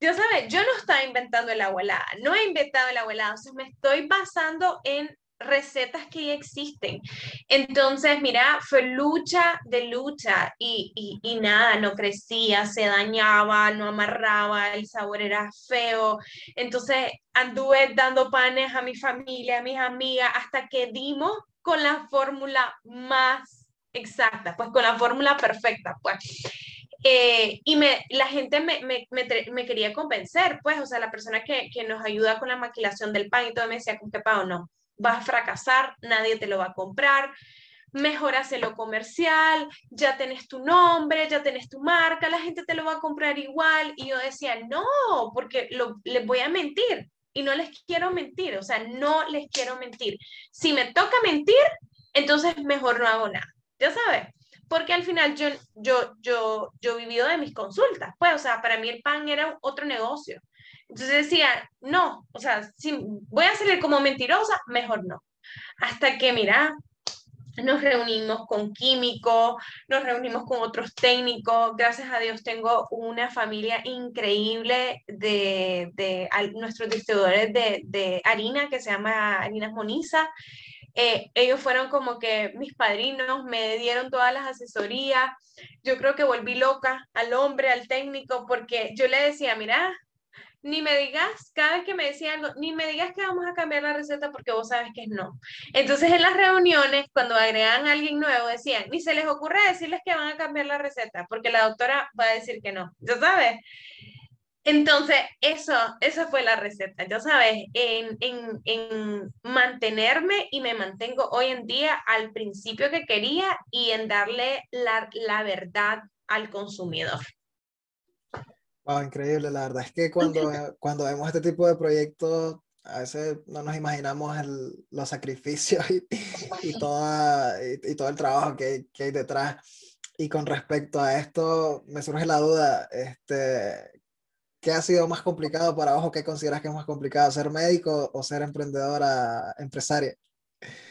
B: yo sabes, yo no estaba inventando el abuelada, no he inventado el abuelada, o me estoy basando en recetas que ya existen. Entonces, mira, fue lucha de lucha y, y, y, nada, no crecía, se dañaba, no amarraba, el sabor era feo. Entonces, anduve dando panes a mi familia, a mis amigas, hasta que dimos con la fórmula más exacta, pues con la fórmula perfecta, pues. Eh, y la gente me, quería convencer, pues, o sea, la persona que, que, nos ayuda con la maquilación del pan y todo me decía, con qué pago no, vas a fracasar, nadie te lo va a comprar, mejor lo comercial, ya tenés tu nombre, ya tenés tu marca, la gente te lo va a comprar igual. Y yo decía, no, porque lo, les voy a mentir y no les quiero mentir, o sea, no les quiero mentir. Si me toca mentir, entonces mejor no hago nada, ya sabes porque al final yo, yo, yo, yo vivido de mis consultas, pues, o sea, para mí el pan era otro negocio. Entonces decía, no, o sea, si voy a salir como mentirosa, mejor no. Hasta que, mira, nos reunimos con químicos, nos reunimos con otros técnicos. Gracias a Dios tengo una familia increíble de, de, nuestros distribuidores de, de, harina que se llama Harinas Moniza. Eh, ellos fueron como que mis padrinos, me dieron todas las asesorías. Yo creo que volví loca al hombre, al técnico, porque yo le decía, mira, ni me digas, cada vez que me decían algo, ni me digas que vamos a cambiar la receta porque vos sabes que es no. Entonces en las reuniones, cuando agregan a alguien nuevo, decían, ni se les ocurre decirles que van a cambiar la receta porque la doctora va a decir que no, ¿ya sabes? Entonces, eso, esa fue la receta, ya sabes, en, en, en, mantenerme y me mantengo hoy en día al principio que quería y en darle la, la verdad al consumidor.
A: Wow, increíble, la verdad es que cuando, [LAUGHS] cuando vemos este tipo de proyectos, a veces no nos imaginamos el, los sacrificios y, y, toda, y, todo el trabajo que que hay detrás. Y con respecto a esto, me surge la duda, este, ¿qué ha sido más complicado para vos qué consideras que es más complicado, ser médico o ser emprendedora, empresaria?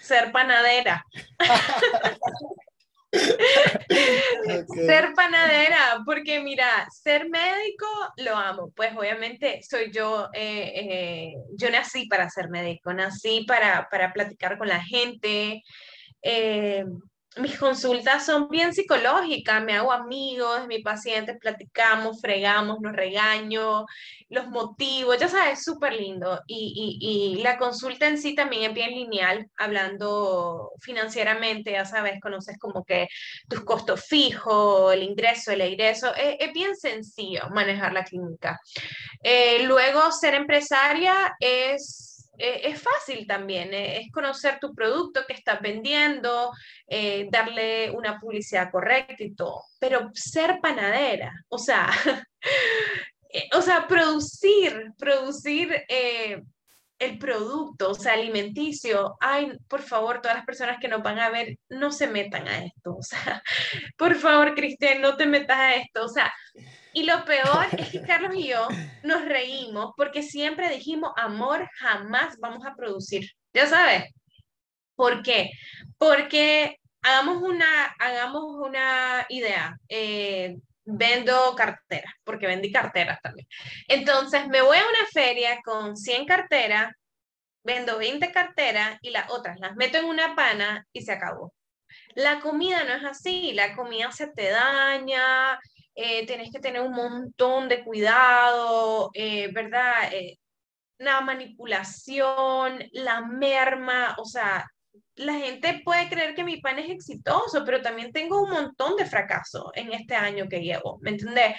B: Ser panadera. [LAUGHS] Ser panadera, porque mira, ser médico lo amo, pues obviamente soy yo, eh, eh, yo nací para ser médico, nací para, para platicar con la gente, eh, mis consultas son bien psicológicas, me hago amigos, mis pacientes, platicamos, fregamos, nos regaño, los motivos, ya sabes, súper lindo. Y, y, y, la consulta en sí también es bien lineal, hablando financieramente, ya sabes, conoces como que tus costos fijos, el ingreso, el egreso, es, es bien sencillo manejar la clínica. Eh, luego, ser empresaria es eh, es fácil también, eh, es conocer tu producto que estás vendiendo, eh, darle una publicidad correcta y todo, pero ser panadera, o sea, [LAUGHS] o sea, producir, producir el producto, o sea, alimenticio, ay, por favor, todas las personas que nos van a ver, no se metan a esto, [LAUGHS] o sea, por favor, Cristian, no te metas a esto, o sea, y lo peor es que [LAUGHS] Carlos y yo nos reímos porque siempre dijimos, amor, jamás vamos a producir. Ya sabes. ¿Por qué? Porque hagamos una, hagamos una idea. Eh, vendo carteras, porque vendí carteras también. Entonces me voy a una feria con 100 carteras, vendo 20 carteras y las otras las meto en una pana y se acabó. La comida no es así, la comida se te daña, eh, tenés que tener un montón de cuidado, eh, ¿verdad? Eh, la manipulación, la merma, o sea, la gente puede creer que mi pan es exitoso, pero también tengo un montón de fracaso en este año que llevo, ¿me entiendes?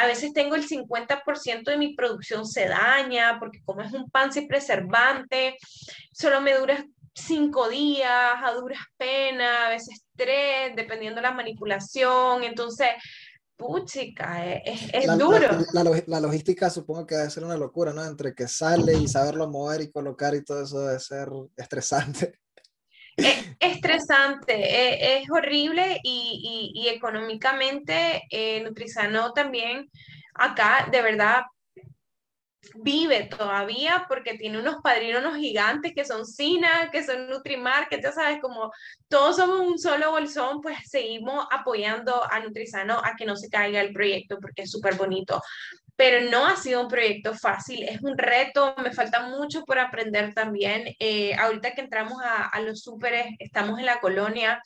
B: a veces tengo el 50% de mi producción se daña, porque como es un pan sin preservante, solo me dura cinco días, a duras penas, a veces tres, dependiendo de la manipulación, entonces puchica, es, es duro.
A: La, logística supongo que debe ser una locura, ¿no? Entre que sale y saberlo mover y colocar y todo eso debe ser estresante.
B: Es estresante, es, horrible y, y, y económicamente eh, Nutrizano también acá de verdad vive todavía porque tiene unos padrinos gigantes que son Sina, que son Nutrimar, que ya sabes, como todos somos un solo bolsón, pues seguimos apoyando a Nutrizano a que no se caiga el proyecto porque es súper bonito. Pero no ha sido un proyecto fácil, es un reto, me falta mucho por aprender también. Eh, ahorita que entramos a, a los súperes, estamos en la colonia,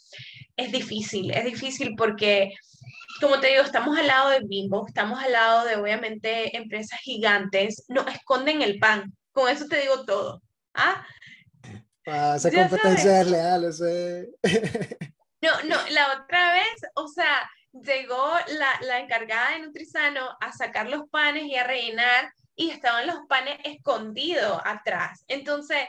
B: es difícil, es difícil porque como te digo, estamos al lado de Bimbo, estamos al lado de obviamente empresas gigantes, no esconden el pan, con eso te digo todo. ¿Ah?
A: ah esa competencia es leal, [LAUGHS]
B: no, no, la otra vez, o sea, llegó la, la encargada de Nutrizano a sacar los panes y a rellenar y estaban los panes escondidos atrás. Entonces,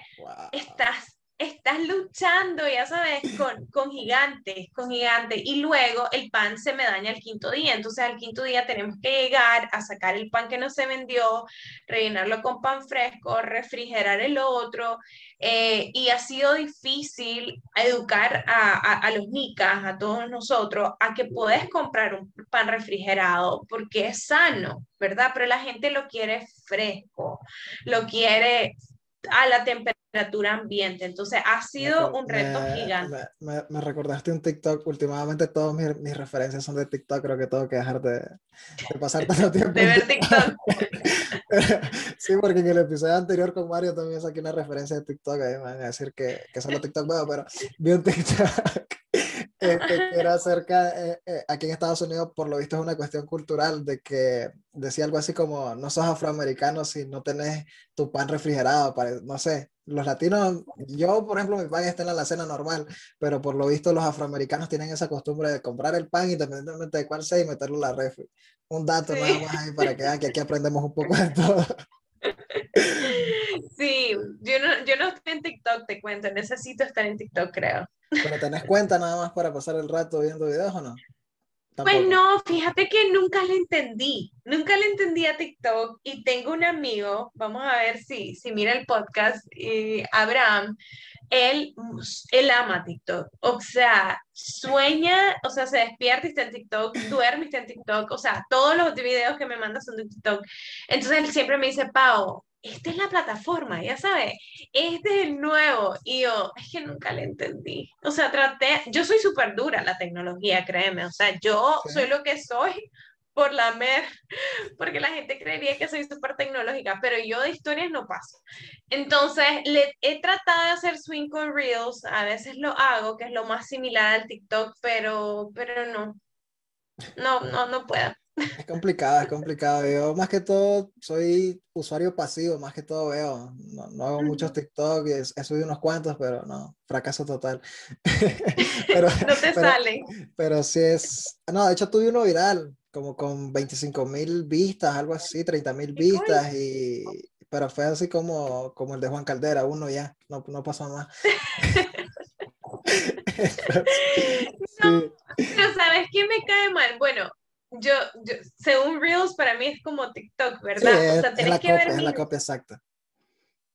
B: estás estás luchando, ya sabes, con, con gigantes, con gigantes, y luego el pan se me daña el quinto día, entonces al quinto día tenemos que llegar a sacar el pan que no se vendió, rellenarlo con pan fresco, refrigerar el otro, eh, y ha sido difícil educar a, a, los nicas, a todos nosotros, a que puedes comprar un pan refrigerado porque es sano, ¿verdad? Pero la gente lo quiere fresco, lo quiere a la temperatura ambiente. Entonces ha sido un reto gigante.
A: Me, me, recordaste un TikTok. Últimamente todas mis, mis, referencias son de TikTok. Creo que tengo que dejar de, de pasar [LAUGHS] tanto tiempo.
B: de ver TikTok. [LAUGHS]
A: sí, porque en el episodio anterior con Mario también saqué una referencia de TikTok. Ahí me van a decir que, que solo TikTok veo, pero vi un TikTok este, que era [LAUGHS] acerca, eh, eh, aquí en Estados Unidos, por lo visto es una cuestión cultural de que decía algo así como, no sos afroamericano si no tenés tu pan refrigerado, para, no sé, los latinos, yo por ejemplo, mi pan está en la cena normal, pero por lo visto los afroamericanos tienen esa costumbre de comprar el pan independientemente de cuál sea y meterlo en la refri. Un dato nada más ahí para que vean que aquí aprendemos un poco de todo. [LAUGHS]
B: Sí, yo no, yo no estoy en TikTok, te cuento, necesito estar en TikTok, creo.
A: ¿Pero tenés cuenta nada más para pasar el rato viendo videos o no?
B: Pues no, fíjate que nunca le entendí, nunca le entendí a TikTok y tengo un amigo, vamos a ver si, si mira el podcast, eh, Abraham, él, él ama TikTok, o sea, sueña, o sea, se despierta y está en TikTok, duerme y está en TikTok, o sea, todos los videos que me manda son de TikTok. Entonces él siempre me dice, Pau, esta es la plataforma, ya sabes, este es el nuevo. Y yo, es que nunca le entendí. O sea, traté, yo soy súper dura en la tecnología, créeme. O sea, yo soy lo que soy por la mer, [LAUGHS] porque la gente creería que soy súper tecnológica, pero yo de historias no paso. Entonces, le, he tratado de hacer swing con Reels, a veces lo hago, que es lo más similar al TikTok, pero, pero no, no, no, no puedo.
A: Es complicado, es complicado. Yo más que todo soy usuario pasivo, más que todo veo. No, hago muchos TikTok, he, he, subido unos cuantos, pero no, fracaso total. [LAUGHS]
B: pero, [LAUGHS] no te sale.
A: Pero sí es... No, de hecho tuve uno viral, como con 25 mil vistas, algo así, 30 mil vistas, y... pero fue así como, como el de Juan Caldera, uno ya, no, no pasó más. [LAUGHS]
B: no, pero ¿sabes qué me cae mal? Bueno, yo, según Reels, para mí es como TikTok, ¿verdad?
A: o sea, tenés que ver. Es la copia exacta.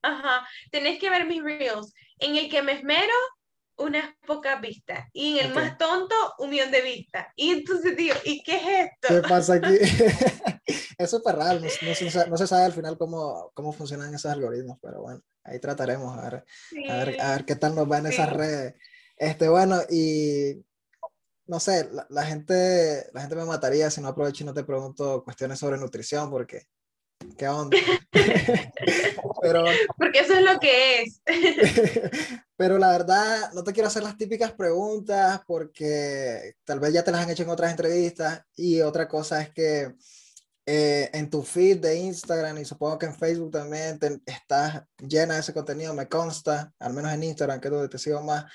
B: Ajá, tenés que ver mis Reels. En el que me esmero, unas pocas vistas. Y en el más tonto, un millón de vistas. Y entonces digo, ¿y qué es esto?
A: ¿Qué pasa aquí? [LAUGHS] [LAUGHS] es súper raro. No, se, no, se, sabe al final cómo, cómo funcionan esos algoritmos, pero bueno, ahí trataremos a ver, a ver, a ver, qué tal nos va en esas redes. Este, bueno, y no sé, la, gente, la gente me mataría si no aprovecho y no te pregunto cuestiones sobre nutrición, porque, ¿qué onda? [LAUGHS]
B: pero, porque eso es lo que es. [LAUGHS]
A: pero la verdad, no te quiero hacer las típicas preguntas porque tal vez ya te las han hecho en otras entrevistas y otra cosa es que eh, en tu feed de Instagram y supongo que en Facebook también te, estás llena de ese contenido, me consta, al menos en Instagram, que es donde te sigo más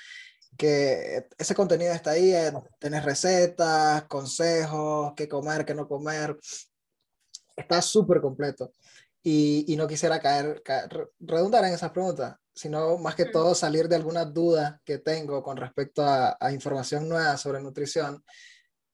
A: que ese contenido está ahí, tienes recetas, consejos, qué comer, qué no comer, está súper completo. Y, y, no quisiera caer, redundar en esas preguntas, sino más que todo salir de algunas dudas que tengo con respecto a, a información nueva sobre nutrición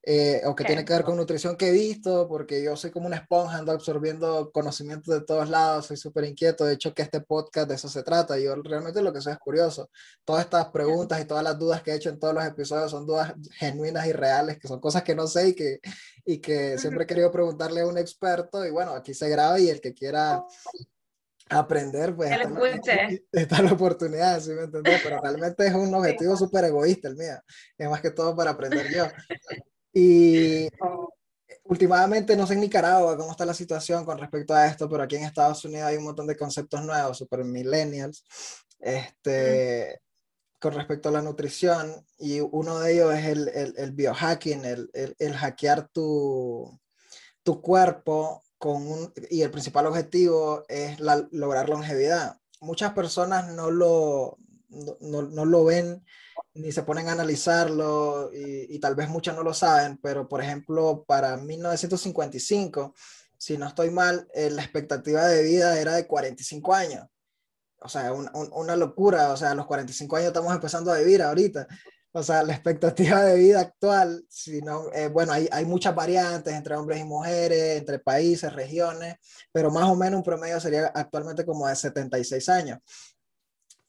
A: eh, o que tiene que ver con nutrición que he visto, porque yo soy como una esponja, ando absorbiendo conocimientos de todos lados, soy súper inquieto, de hecho que este podcast de eso se trata, yo realmente lo que soy es curioso, todas estas preguntas y todas las dudas que he hecho en todos los episodios son dudas genuinas y reales, que son cosas que no sé y que, y que siempre he querido preguntarle a un experto, y bueno, aquí se graba y el que quiera aprender, pues está la, [LAUGHS] está la, oportunidad, ¿sí me entiendes? Pero realmente es un objetivo súper egoísta el mío, es más que todo para aprender yo. Y últimamente, no sé en Nicaragua cómo está la situación con respecto a esto, pero aquí en Estados Unidos hay un montón de conceptos nuevos, super millennials, este, con respecto a la nutrición, y uno de ellos es el, el, el biohacking, el, el, hackear tu, tu cuerpo con un, y el principal objetivo es la, lograr longevidad. Muchas personas no lo, no, no lo ven ni se ponen a analizarlo y, tal vez muchos no lo saben, pero por ejemplo, para 1955, si no estoy mal, eh, la expectativa de vida era de 45 años. o sea, una locura, o sea, a los 45 años estamos empezando a vivir ahorita. O sea, la expectativa de vida actual, si no, eh, bueno, hay, hay muchas variantes entre hombres y mujeres, entre países, regiones, pero más o menos un promedio sería actualmente como de 76 años.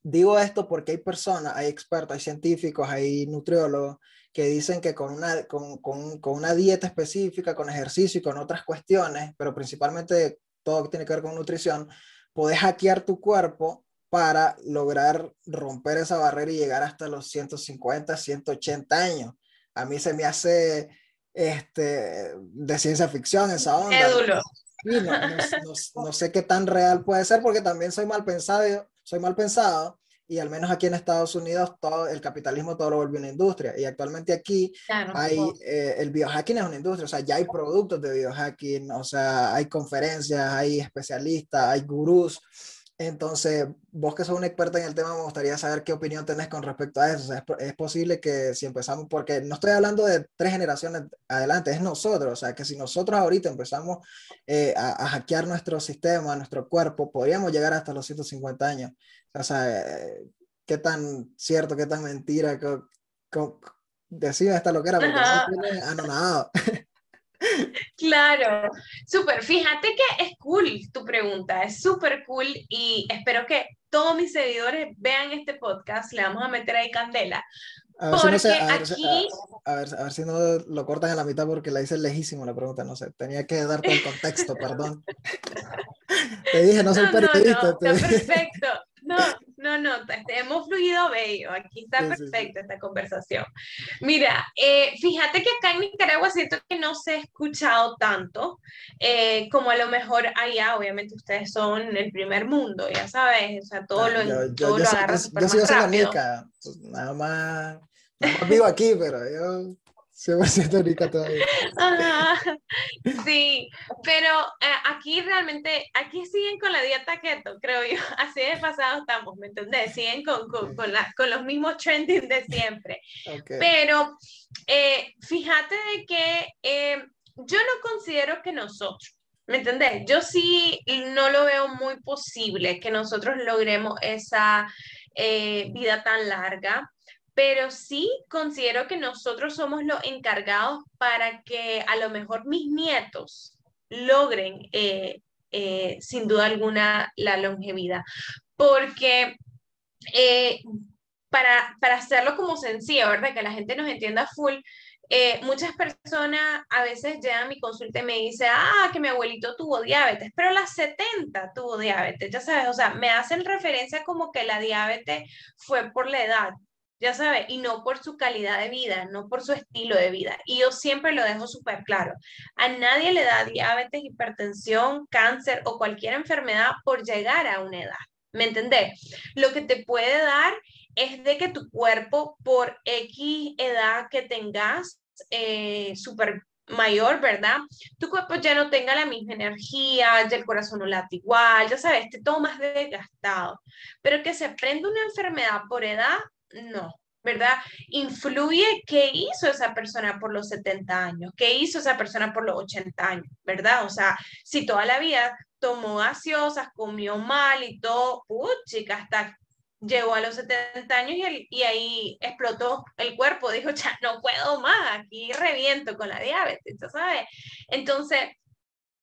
A: Digo esto porque hay personas, hay expertos, hay científicos, hay nutriólogos que dicen que con una, con, con, con una dieta específica, con ejercicio y con otras cuestiones, pero principalmente todo que tiene que ver con nutrición, puedes hackear tu cuerpo para lograr romper esa barrera y llegar hasta los 150, 180 años. A mí se me hace este, de ciencia ficción esa onda. No, no, no, sé qué tan real puede ser porque también soy mal pensado, soy mal pensado y al menos aquí en Estados Unidos todo el capitalismo todo lo vuelve una industria y actualmente aquí hay eh, el biohacking es una industria, o sea, ya hay productos de biohacking, o sea, hay conferencias, hay especialistas, hay gurús entonces, vos que sos una experta en el tema, me gustaría saber qué opinión tenés con respecto a eso. es, posible que si empezamos, porque no estoy hablando de tres generaciones adelante, es nosotros, o sea, que si nosotros ahorita empezamos eh, a, hackear nuestro sistema, nuestro cuerpo, podríamos llegar hasta los 150 años. O sea, eh, qué tan cierto, qué tan mentira, decime esta loquera, porque no tiene anonadado. [LAUGHS]
B: Claro, súper. Fíjate que es cool tu pregunta, es súper cool y espero que todos mis seguidores vean este podcast, le vamos a meter ahí candela.
A: A ver, si no, a, ver, aquí... a, ver, a, ver, si no lo cortan a la mitad porque la hice lejísimo la pregunta, no sé, tenía que darte el contexto, perdón. [LAUGHS] Te dije, no soy periodista.
B: No, está perfecto. No, no, no, hemos fluido bello. Aquí está perfecta esta conversación. Mira, eh, fíjate que acá en Nicaragua siento que no se ha escuchado tanto eh, como a lo mejor allá. Obviamente ustedes son el primer mundo, ya sabes, o sea, todo ah, lo, yo, todo lo agarra Yo sigo siendo
A: pues, nada más, nada más vivo aquí, pero yo 100% rica todavía. [LAUGHS]
B: sí, pero eh, aquí realmente, aquí siguen con la dieta keto, creo yo. [LAUGHS] Así de pasado estamos, ¿me entendés? Siguen con, con, con, con los mismos trending de siempre. Pero eh, fíjate de que eh, yo no considero que nosotros, ¿me entendés? Yo sí no lo veo muy posible que nosotros logremos esa vida tan larga pero sí considero que nosotros somos los encargados para que a lo mejor mis nietos logren, eh, eh, sin duda alguna, la longevidad. Porque eh, para, para, hacerlo como sencillo, ¿verdad? Que la gente nos entienda full, muchas personas a veces llegan a mi consulta y me dicen, ah, que mi abuelito tuvo diabetes, pero las 70 tuvo diabetes, ya sabes, o sea, me hacen referencia como que la diabetes fue por la edad, ya sabe, y no por su calidad de vida, no por su estilo de vida. Y yo siempre lo dejo súper claro. A nadie le da diabetes, hipertensión, cáncer o cualquier enfermedad por llegar a una edad. ¿Me entendés? Lo que te puede dar es de que tu cuerpo, por X edad que tengas, eh, súper mayor, ¿verdad? Tu cuerpo ya no tenga la misma energía, ya el corazón no late igual, ya sabes, esté todo más desgastado. Pero que se prenda una enfermedad por edad, no, ¿verdad? Influye qué hizo esa persona por los 70 años, qué hizo esa persona por los 80 años, ¿verdad? O sea, si toda la vida tomó gaseosas, comió mal y todo, uh, chica, hasta llegó a los 70 años y, y, ahí explotó el cuerpo, dijo, ya no puedo más, aquí reviento con la diabetes, ¿sabes? Entonces,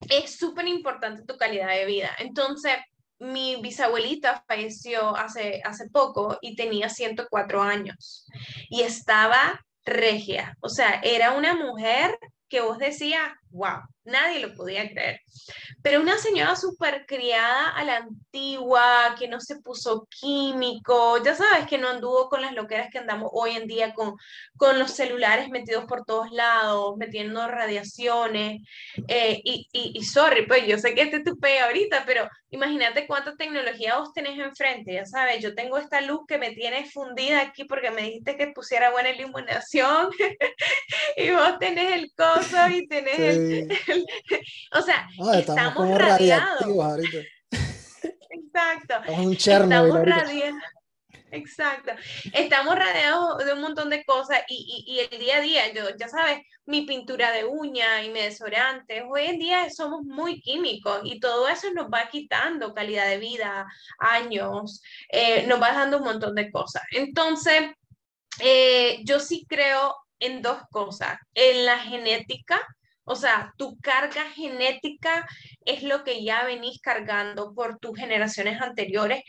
B: es súper importante tu calidad de vida. Entonces, mi bisabuelita falleció hace, hace poco y tenía 104 años. Y estaba regia, o sea, era una mujer que vos decías, wow, nadie lo podía creer. Pero una señora súper criada a la antigua, que no se puso químico, ya sabes que no anduvo con las loqueras que andamos hoy en día con, con los celulares metidos por todos lados, metiendo radiaciones. Eh, y, y, sorry, pues yo sé que este tupe ahorita, pero imagínate cuánta tecnología vos tenés enfrente, ya sabes, yo tengo esta luz que me tiene fundida aquí porque me dijiste que pusiera buena iluminación [LAUGHS] y vos tenés el coso y tenés el [LAUGHS] o sea, estamos, radiados.
A: ahorita.
B: Exacto.
A: Estamos un Chernobyl
B: Exacto. Estamos rodeados de un montón de cosas y, y, y, el día a día, yo, ya sabes, mi pintura de uña y mi desodorante, hoy en día somos muy químicos y todo eso nos va quitando calidad de vida, años, eh, nos va dando un montón de cosas. Entonces, eh, yo sí creo en dos cosas, en la genética, o sea, tu carga genética es lo que ya venís cargando por tus generaciones anteriores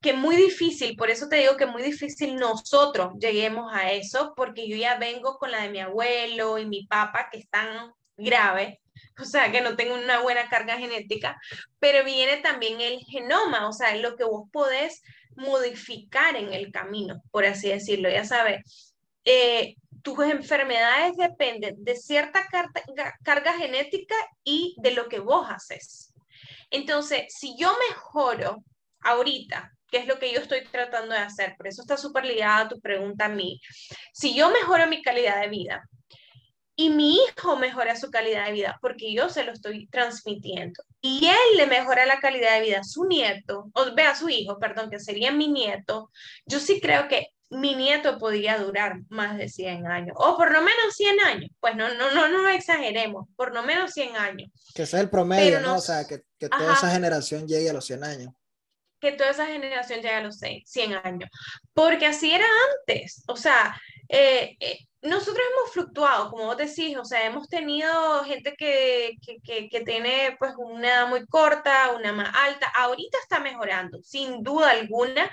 B: que muy difícil, por eso te digo que muy difícil nosotros lleguemos a eso, porque yo ya vengo con la de mi abuelo y mi papá, que están graves, [LAUGHS] o sea, que no tengo una buena carga genética, pero viene también el genoma, o sea, lo que vos podés modificar en el camino, por así decirlo, ya sabes. Eh, tus enfermedades dependen de cierta carga genética y de lo que vos haces. Entonces, si yo mejoro ahorita, que es lo que yo estoy tratando de hacer, por eso está súper ligada a tu pregunta a mí, si yo mejoro mi calidad de vida y mi hijo mejora su calidad de vida, porque yo se lo estoy transmitiendo, y él le mejora la calidad de vida a su nieto, o vea a su hijo, perdón, que sería mi nieto, yo sí creo que mi nieto podría durar más de 100 años, o por lo menos 100 años, pues no, no, no, no exageremos, por lo menos 100 años.
A: Que sea el promedio, ¿no? O sea, que, que toda esa generación llegue a los 100 años.
B: Que toda esa generación llegue a los 100 años, porque así era antes, o sea, eh, eh, nosotros hemos fluctuado, como vos decís, o sea, hemos tenido gente que, que, que, tiene pues una edad muy corta, una más alta, ahorita está mejorando, sin duda alguna,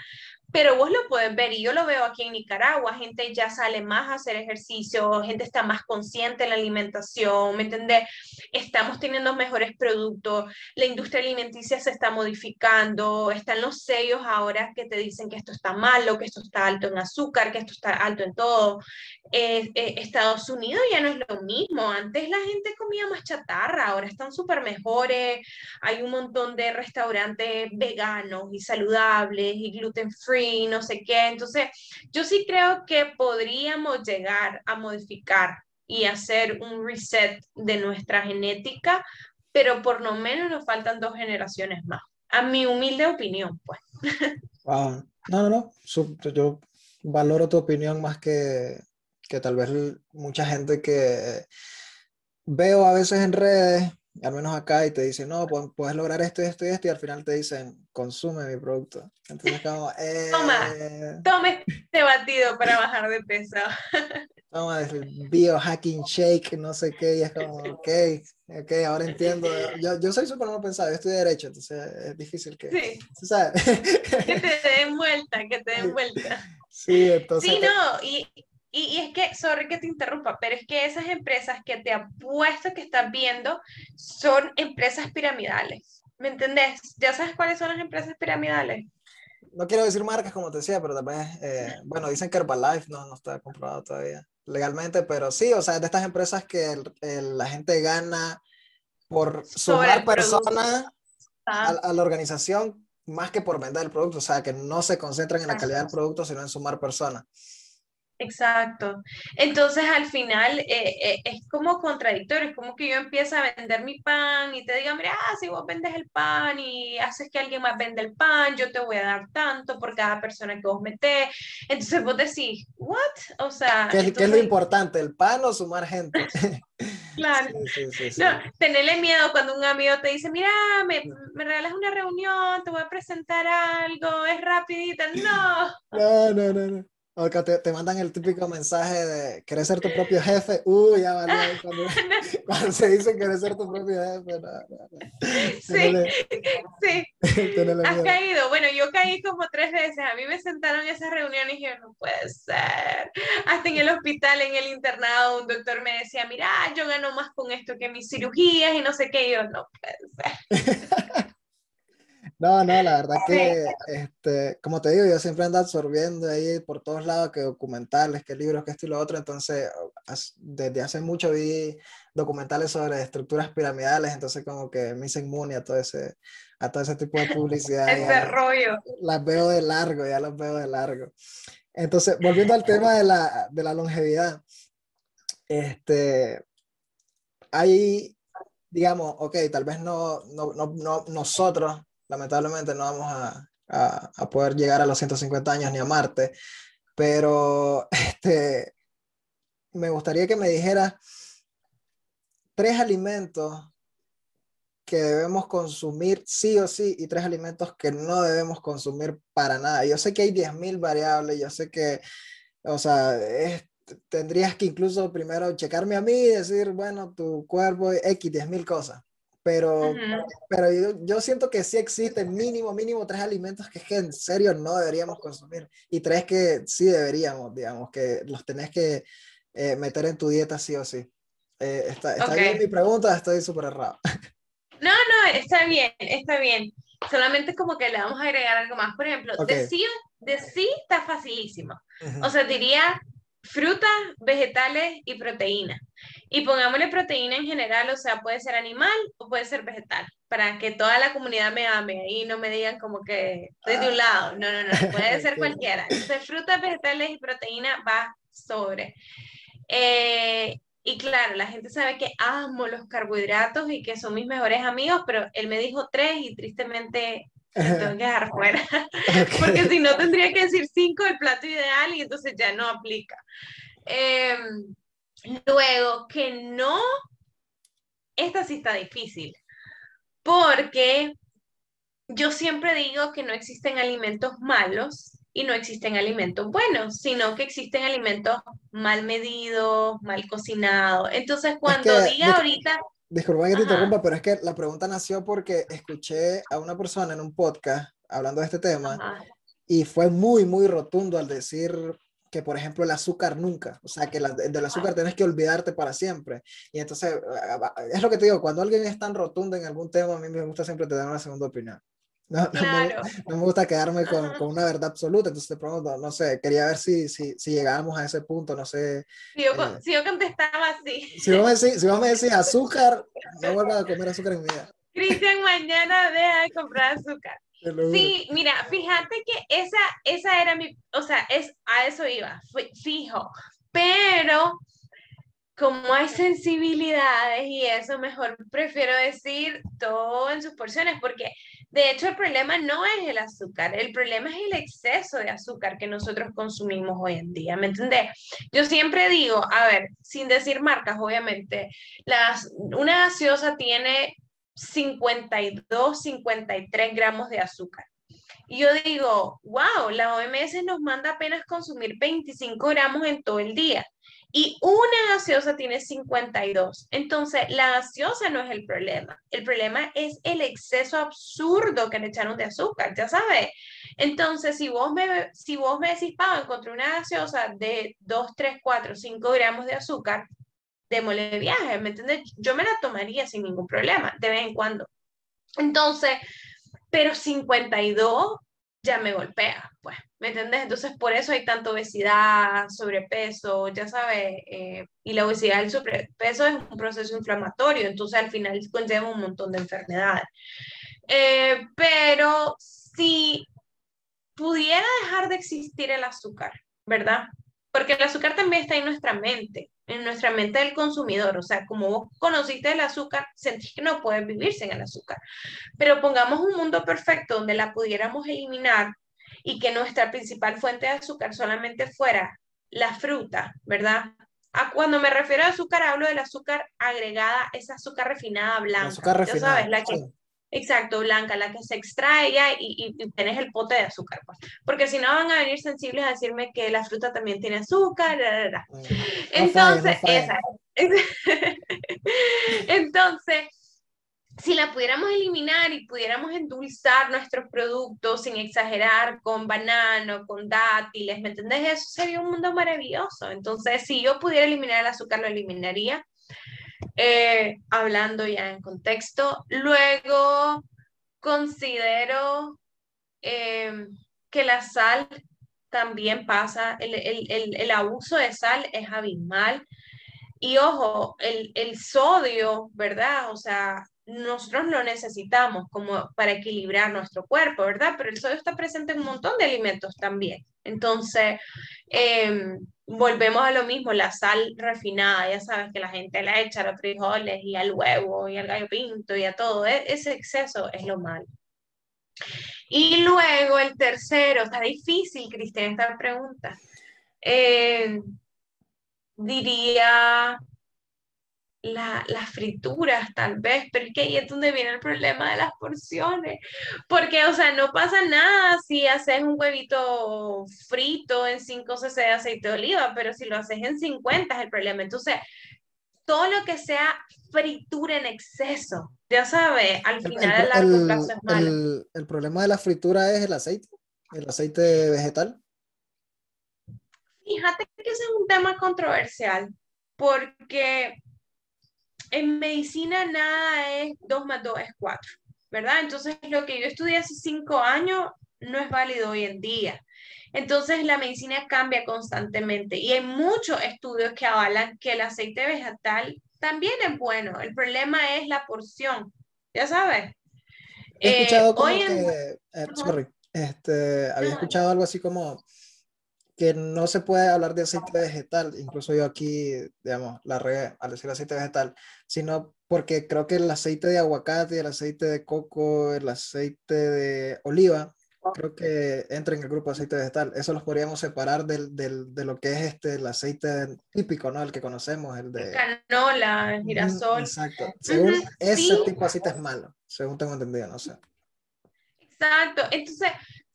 B: pero vos lo puedes ver y yo lo veo aquí en Nicaragua, gente ya sale más a hacer ejercicio, gente está más consciente en la alimentación, ¿me entendés? Estamos teniendo mejores productos, la industria alimenticia se está modificando, están los sellos ahora que te dicen que esto está malo, que esto está alto en azúcar, que esto está alto en todo. Eh, eh, Estados Unidos ya no es lo mismo, antes la gente comía más chatarra, ahora están súper mejores, hay un montón de restaurantes veganos y saludables y gluten free no sé qué. Entonces, yo sí creo que podríamos llegar a modificar y hacer un reset de nuestra genética, pero por lo menos nos faltan dos generaciones más. A mi humilde opinión, pues.
A: No, no, no. Yo valoro tu opinión más que, que tal vez mucha gente que veo a veces en redes al menos acá, y te dicen, no, puedes lograr esto, esto y esto, y al final te dicen, consume mi producto. Entonces, [LAUGHS] como,
B: eh... Toma, tome este batido para bajar de peso. [LAUGHS]
A: Toma, biohacking shake, no sé qué, y es como, ok, ok, ahora entiendo. Yo, yo soy súper no pensado, yo estoy derecho, entonces es difícil que... Sí.
B: ¿sabes? que te den vuelta, que te den [LAUGHS] vuelta.
A: Sí, entonces...
B: Sí, no, y y, es que, sorry que te interrumpa, pero es que esas empresas que te apuesto que estás viendo son empresas piramidales. ¿Me entendés? ¿Ya sabes cuáles son las empresas piramidales?
A: No quiero decir marcas como te decía, pero también, eh, bueno, dicen que Herbalife no, no está comprobado todavía legalmente, pero sí, o sea, de estas empresas que la gente gana por sumar personas a, a, la organización más que por vender el producto, o sea, que no se concentran en la calidad del producto, sino en sumar personas.
B: Exacto. Entonces al final eh, eh, es como contradictorio, es como que yo empiezo a vender mi pan y te diga, mira, ah, si vos vendes el pan y haces que alguien más venda el pan, yo te voy a dar tanto por cada persona que vos metés. Entonces vos decís, ¿what? O sea...
A: ¿Qué, es lo importante, el pan o sumar gente? [LAUGHS]
B: Claro. no, tenerle miedo cuando un amigo te dice, mira, me, me, regalas una reunión, te voy a presentar algo, es rapidito. [LAUGHS] No.
A: No, no, no, no. O que te, te, mandan el típico mensaje de querer ser tu propio jefe. Uy, ya vale. [LAUGHS] Cuando, cuando, se dice querer ser tu propio jefe. No, no,
B: Sí, sí. [LAUGHS] Has caído. Bueno, yo caí como tres veces. A mí me sentaron en esa reunión y dije, no puede ser. Hasta en el hospital, en el internado, un doctor me decía, mira, yo gano más con esto que mis cirugías y no sé qué. Y yo, no puede ser. [LAUGHS]
A: No, no, la verdad que, este, como te digo, yo siempre ando absorbiendo ahí por todos lados que documentales, que libros, que esto y lo otro, entonces desde hace mucho vi documentales sobre estructuras piramidales, entonces como que me hice inmune a todo ese, a todo ese tipo de publicidad. [LAUGHS]
B: ese rollo.
A: Las veo de largo, ya las veo de largo. Entonces, volviendo al tema de la, de la longevidad, este, hay, digamos, ok, tal vez no, no, no, no nosotros lamentablemente no vamos a, a, poder llegar a los 150 años ni a Marte, pero [LAUGHS] este, me gustaría que me dijeras tres alimentos que debemos consumir sí o sí y tres alimentos que no debemos consumir para nada. Yo sé que hay 10.000 variables, yo sé que, o sea, tendrías que incluso primero checarme a mí y decir, bueno, tu cuerpo X, 10.000 cosas. Pero, pero yo, yo, siento que sí existen mínimo, mínimo tres alimentos que, es que en serio no deberíamos consumir y tres que sí deberíamos, digamos, que los tenés que eh, meter en tu dieta sí o sí. Eh, está, está bien mi pregunta, estoy súper errado. [LAUGHS]
B: No, no, está bien, está bien. Solamente como que le vamos a agregar algo más. Por ejemplo, de, sí, de sí está facilísimo. O sea, diría frutas, vegetales y proteína. Y pongámosle proteína en general, o sea, puede ser animal o puede ser vegetal, para que toda la comunidad me ame y no me digan como que estoy de un lado. No, no, no, [LAUGHS] puede ser cualquiera. Entonces, frutas, vegetales y proteína va sobre. Eh, y claro, la gente sabe que amo los carbohidratos y que son mis mejores amigos, pero él me dijo tres y tristemente me tengo que dejar fuera. [LAUGHS] Porque si no tendría que decir cinco el plato ideal y entonces ya no aplica. Em, luego, que no, esta sí está difícil, porque yo siempre digo que no existen alimentos malos, y no existen alimentos buenos, sino que existen alimentos mal medidos, mal cocinados. Entonces, cuando diga ahorita...
A: Disculpa que te interrumpa, pero es que la pregunta nació porque escuché a una persona en un podcast hablando de este tema y fue muy, muy rotundo al decir que, por ejemplo, el azúcar nunca, o sea, que del azúcar tienes que olvidarte para siempre. Y entonces, es lo que te digo, cuando alguien es tan rotundo en algún tema, a mí me gusta siempre tener una segunda opinión. No, no, me, gusta quedarme con, con, una verdad absoluta, entonces te pregunto, no sé, quería ver si, si, si llegábamos a ese punto, no sé.
B: Si yo, eh, si yo contestaba así.
A: Si vos, me decís, si vos me decís azúcar, no vuelvas a comer azúcar en mi vida.
B: Cristian, mañana deja de comprar azúcar. Sí, mira, fíjate que esa, esa era mi, o sea, es, a eso iba, fijo, pero como hay sensibilidades y eso, mejor prefiero decir todo en sus porciones, porque de hecho, el problema no es el azúcar, el problema es el exceso de azúcar que nosotros consumimos hoy en día, ¿me entendés? Yo siempre digo, a ver, sin decir marcas, obviamente, las, una gaseosa tiene 52, 53 gramos de azúcar. Y yo digo, wow, la OMS nos manda apenas consumir 25 gramos en todo el día y una gaseosa tiene 52. Entonces, la gaseosa no es el problema. El problema es el exceso absurdo que le echaron de azúcar, ya sabes. Entonces, si vos me, si vos me decís, Pau, encontré una gaseosa de 2, 3, 4, 5 gramos de azúcar, démosle viaje, ¿me entiendes? Yo me la tomaría sin ningún problema, de vez en cuando. Entonces, pero 52 ya me golpea, pues, ¿me entiendes? Entonces, por eso hay tanta obesidad, sobrepeso, ya sabes, eh, y la obesidad, el sobrepeso es un proceso inflamatorio, entonces al final conlleva un montón de enfermedades. Eh, pero si pudiera dejar de existir el azúcar, ¿verdad? Porque el azúcar también está en nuestra mente, en nuestra mente del consumidor. O sea, como vos conociste el azúcar, sentís que no puedes vivir sin el azúcar. Pero pongamos un mundo perfecto donde la pudiéramos eliminar y que nuestra principal fuente de azúcar solamente fuera la fruta, ¿verdad? A cuando me refiero a azúcar, hablo del azúcar agregada, esa azúcar refinada blanca. Azúcar refinada. sabes, la que, Exacto, blanca, la que se extrae ya y, y, tenés el pote de azúcar. Pues. Porque si no van a venir sensibles a decirme que la fruta también tiene azúcar. Entonces, esa. Entonces, si la pudiéramos eliminar y pudiéramos endulzar nuestros productos sin exagerar con banano, con dátiles, ¿me entendés? Eso sería un mundo maravilloso. Entonces, si yo pudiera eliminar el azúcar, lo eliminaría eh, hablando ya en contexto. Luego, considero em, que la sal también pasa, el, abuso de sal es abismal. Y ojo, el, el sodio, ¿verdad? O sea, nosotros lo necesitamos como para equilibrar nuestro cuerpo, ¿verdad? Pero el sodio está presente en un montón de alimentos también. Entonces, em, volvemos a lo mismo, la sal refinada, ya sabes que la gente la echa a los frijoles y al huevo y al gallo pinto y a todo, e, ese exceso es lo malo. Y luego el tercero, está difícil, Cristian, esta pregunta. Eh, diría la, las frituras, tal vez, pero es que ahí es donde viene el problema de las porciones, porque, o sea, no pasa nada si haces un huevito frito en 5 cc de aceite de oliva, pero si lo haces en 50 es el problema. Entonces, todo lo que sea fritura en exceso, ya sabes, al final a largo plazo es malo.
A: El, el problema de la fritura es el aceite, el aceite vegetal.
B: Fíjate que ese es un tema controversial, porque en medicina nada es 2 más 2 es 4, ¿verdad? Entonces lo que yo estudié hace 5 años no es válido hoy en día. Entonces la medicina cambia constantemente y hay muchos estudios que avalan que el aceite vegetal también es bueno. El problema es la porción, ya sabes.
A: He escuchado como que, eh, sorry, este, había escuchado algo así como que no se puede hablar de aceite vegetal, incluso yo aquí, digamos, la regué al decir aceite vegetal, sino porque creo que el aceite de aguacate, el aceite de coco, el aceite de oliva, creo que entra en el grupo de aceite vegetal. Eso los podríamos separar del, del, de lo que es este, el aceite típico, ¿no? El que conocemos, el de...
B: Canola, el girasol.
A: Exacto. Según ese tipo de aceite es malo, según tengo entendido, no sé.
B: Exacto. Entonces,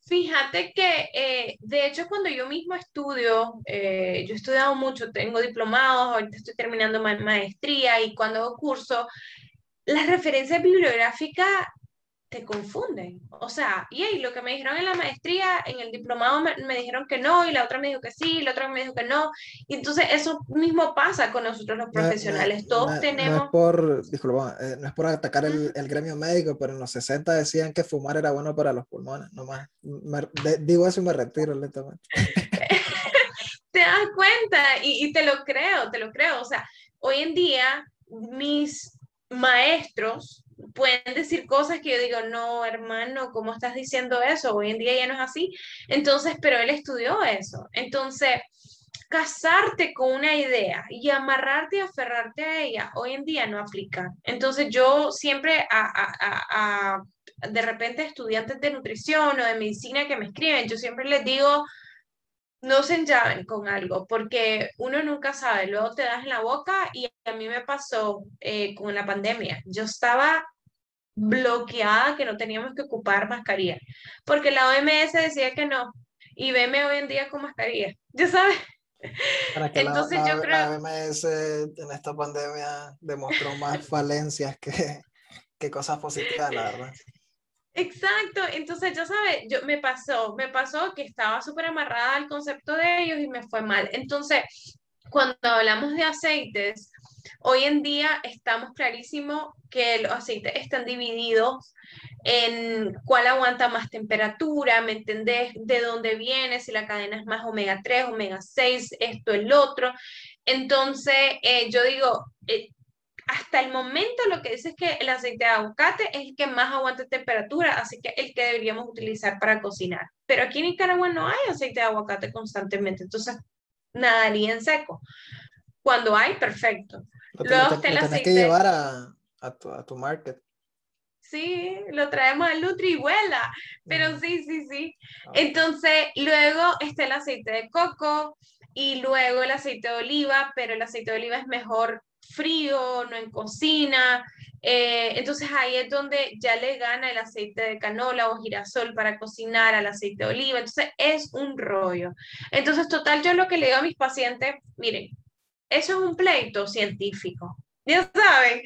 B: Fíjate que, eh, de hecho, cuando yo mismo estudio, eh, yo he estudiado mucho, tengo diplomados, ahorita estoy terminando ma maestría y cuando hago curso, las referencias bibliográficas te confunden. O sea, y ahí lo que me dijeron en la maestría, en el diplomado me, dijeron que no, y la otra me dijo que sí, y la otra me dijo que no. Y entonces eso mismo pasa con nosotros los profesionales. Todos tenemos...
A: No es por, disculpa, eh, no es por atacar el, el, gremio médico, pero en los 60 decían que fumar era bueno para los pulmones, nomás. digo eso y me retiro lentamente. [LAUGHS]
B: te das cuenta y, y te lo creo, te lo creo. O sea, hoy en día mis maestros pueden decir cosas que yo digo, no, hermano, ¿cómo estás diciendo eso? Hoy en día ya no es así. Entonces, pero él estudió eso. Entonces, casarte con una idea y amarrarte y aferrarte a ella, hoy en día no aplica. Entonces, yo siempre a, de repente estudiantes de nutrición o de medicina que me escriben, yo siempre les digo, no se enllaven con algo, porque uno nunca sabe, luego te das en la boca y a mí me pasó eh, con la pandemia. Yo estaba bloqueada que no teníamos que ocupar mascarilla, porque la OMS decía que no, y veme hoy en día con mascarilla, [LAUGHS] ya sabes.
A: Entonces yo creo... La OMS en esta pandemia demostró más falencias que, que cosas positivas, la verdad.
B: Exacto, entonces ya sabes, yo me pasó, me pasó que estaba súper amarrada al concepto de ellos y me fue mal. Entonces, cuando hablamos de aceites, hoy en día estamos clarísimo que los aceites están divididos en cuál aguanta más temperatura, ¿me entendés? De dónde viene, si la cadena es más omega 3, omega 6, esto, el otro. Entonces, eh, yo digo, eh, hasta el momento lo que dice es que el aceite de aguacate es el que más aguanta temperatura, así que el que deberíamos utilizar para cocinar. Pero aquí en Nicaragua no hay aceite de aguacate constantemente, entonces nadaría en seco. Cuando hay, perfecto.
A: Luego está el aceite. que llevar a, a, tu, a tu market.
B: Sí, lo traemos al Nutri y vuela, pero sí, sí, sí. Entonces, luego está el aceite de coco y luego el aceite de oliva, pero el aceite de oliva es mejor frío, no en cocina. Eh, entonces ahí es donde ya le gana el aceite de canola o girasol para cocinar al aceite de oliva. Entonces es un rollo. Entonces, total, yo lo que le digo a mis pacientes, miren, eso es un pleito científico. Ya saben,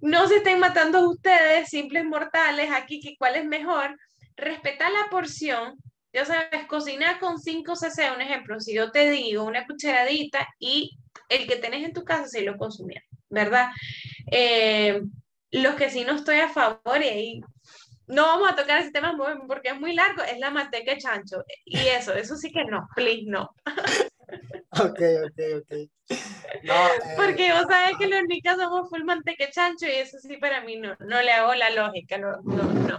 B: no se estén matando ustedes, simples mortales, aquí, que cuál es mejor. Respetar la porción, ya sabes, cocinar con 5 cc, un ejemplo, si yo te digo una cucharadita y el que tenés en tu casa sí lo consumía, ¿verdad? Eh, los que sí no estoy a favor y ahí no vamos a tocar ese tema porque es muy largo, es la manteca de chancho. Y eso, eso sí que no, please no. [LAUGHS]
A: Ok, ok, ok.
B: No, porque vos sabés que los nicas somos full manteca de chancho y eso sí para mí no, no le hago la lógica, no, no, no.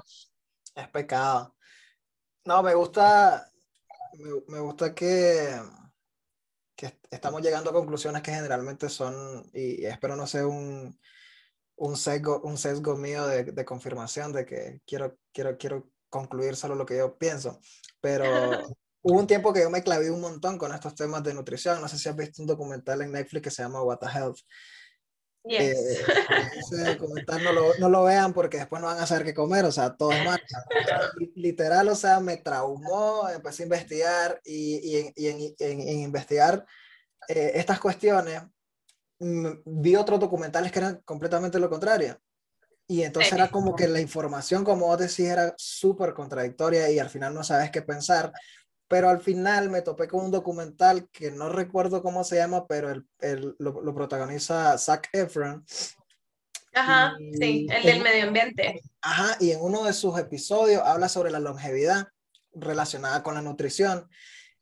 A: Es pecado. No, me gusta, me, me gusta que que estamos llegando a conclusiones que generalmente son, y espero no sea un, un, sesgo, un sesgo mío de, de confirmación de que quiero, quiero, quiero concluir solo lo que yo pienso, pero [LAUGHS] hubo un tiempo que yo me clavé un montón con estos temas de nutrición. No sé si has visto un documental en Netflix que se llama What the Health.
B: Yes.
A: Eh, ese no lo, no lo, vean porque después no van a saber qué comer, o sea, todo es mal. Literal, o sea, me traumó, empecé a investigar y, y, y en, en, en, investigar eh, estas cuestiones, mm, vi otros documentales que eran completamente lo contrario. Y entonces era como que la información, como vos decís, era súper contradictoria y al final no sabes qué pensar. Pero al final me topé con un documental que no recuerdo cómo se llama, pero el, el, lo, lo, protagoniza Zac Efron.
B: Ajá, y, sí, el del medio ambiente.
A: Ajá, y en uno de sus episodios habla sobre la longevidad relacionada con la nutrición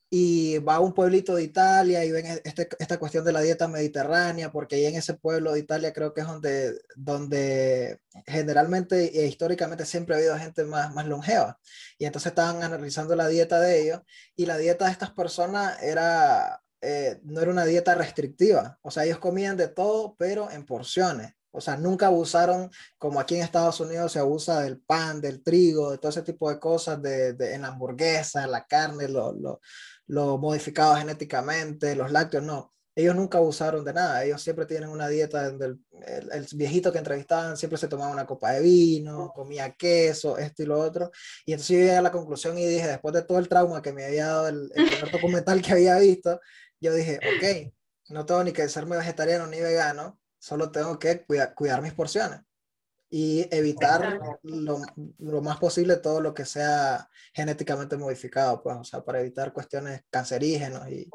A: y va a un pueblito de Italia y ven este, esta cuestión de la dieta mediterránea, porque ahí en ese pueblo de Italia creo que es donde, donde generalmente e históricamente siempre ha habido gente más, más longeva. Y entonces estaban analizando la dieta de ellos y la dieta de estas personas era, eh, no era una dieta restrictiva, o sea, ellos comían de todo, pero en porciones. O sea, nunca abusaron, como aquí en Estados Unidos se abusa del pan, del trigo, de todo ese tipo de cosas, de, de en la hamburguesa, en la carne, lo, lo, lo modificado genéticamente, los lácteos, no. Ellos nunca abusaron de nada, ellos siempre tienen una dieta donde el, el, el, viejito que entrevistaban siempre se tomaba una copa de vino, comía queso, esto y lo otro. Y entonces yo llegué a la conclusión y dije, después de todo el trauma que me había dado el, el primer [LAUGHS] documental que había visto, yo dije, ok, no tengo ni que serme vegetariano ni vegano, solo tengo que cuidar mis porciones y evitar lo, lo, más posible todo lo que sea genéticamente modificado, pues, o sea, para evitar cuestiones cancerígenos y,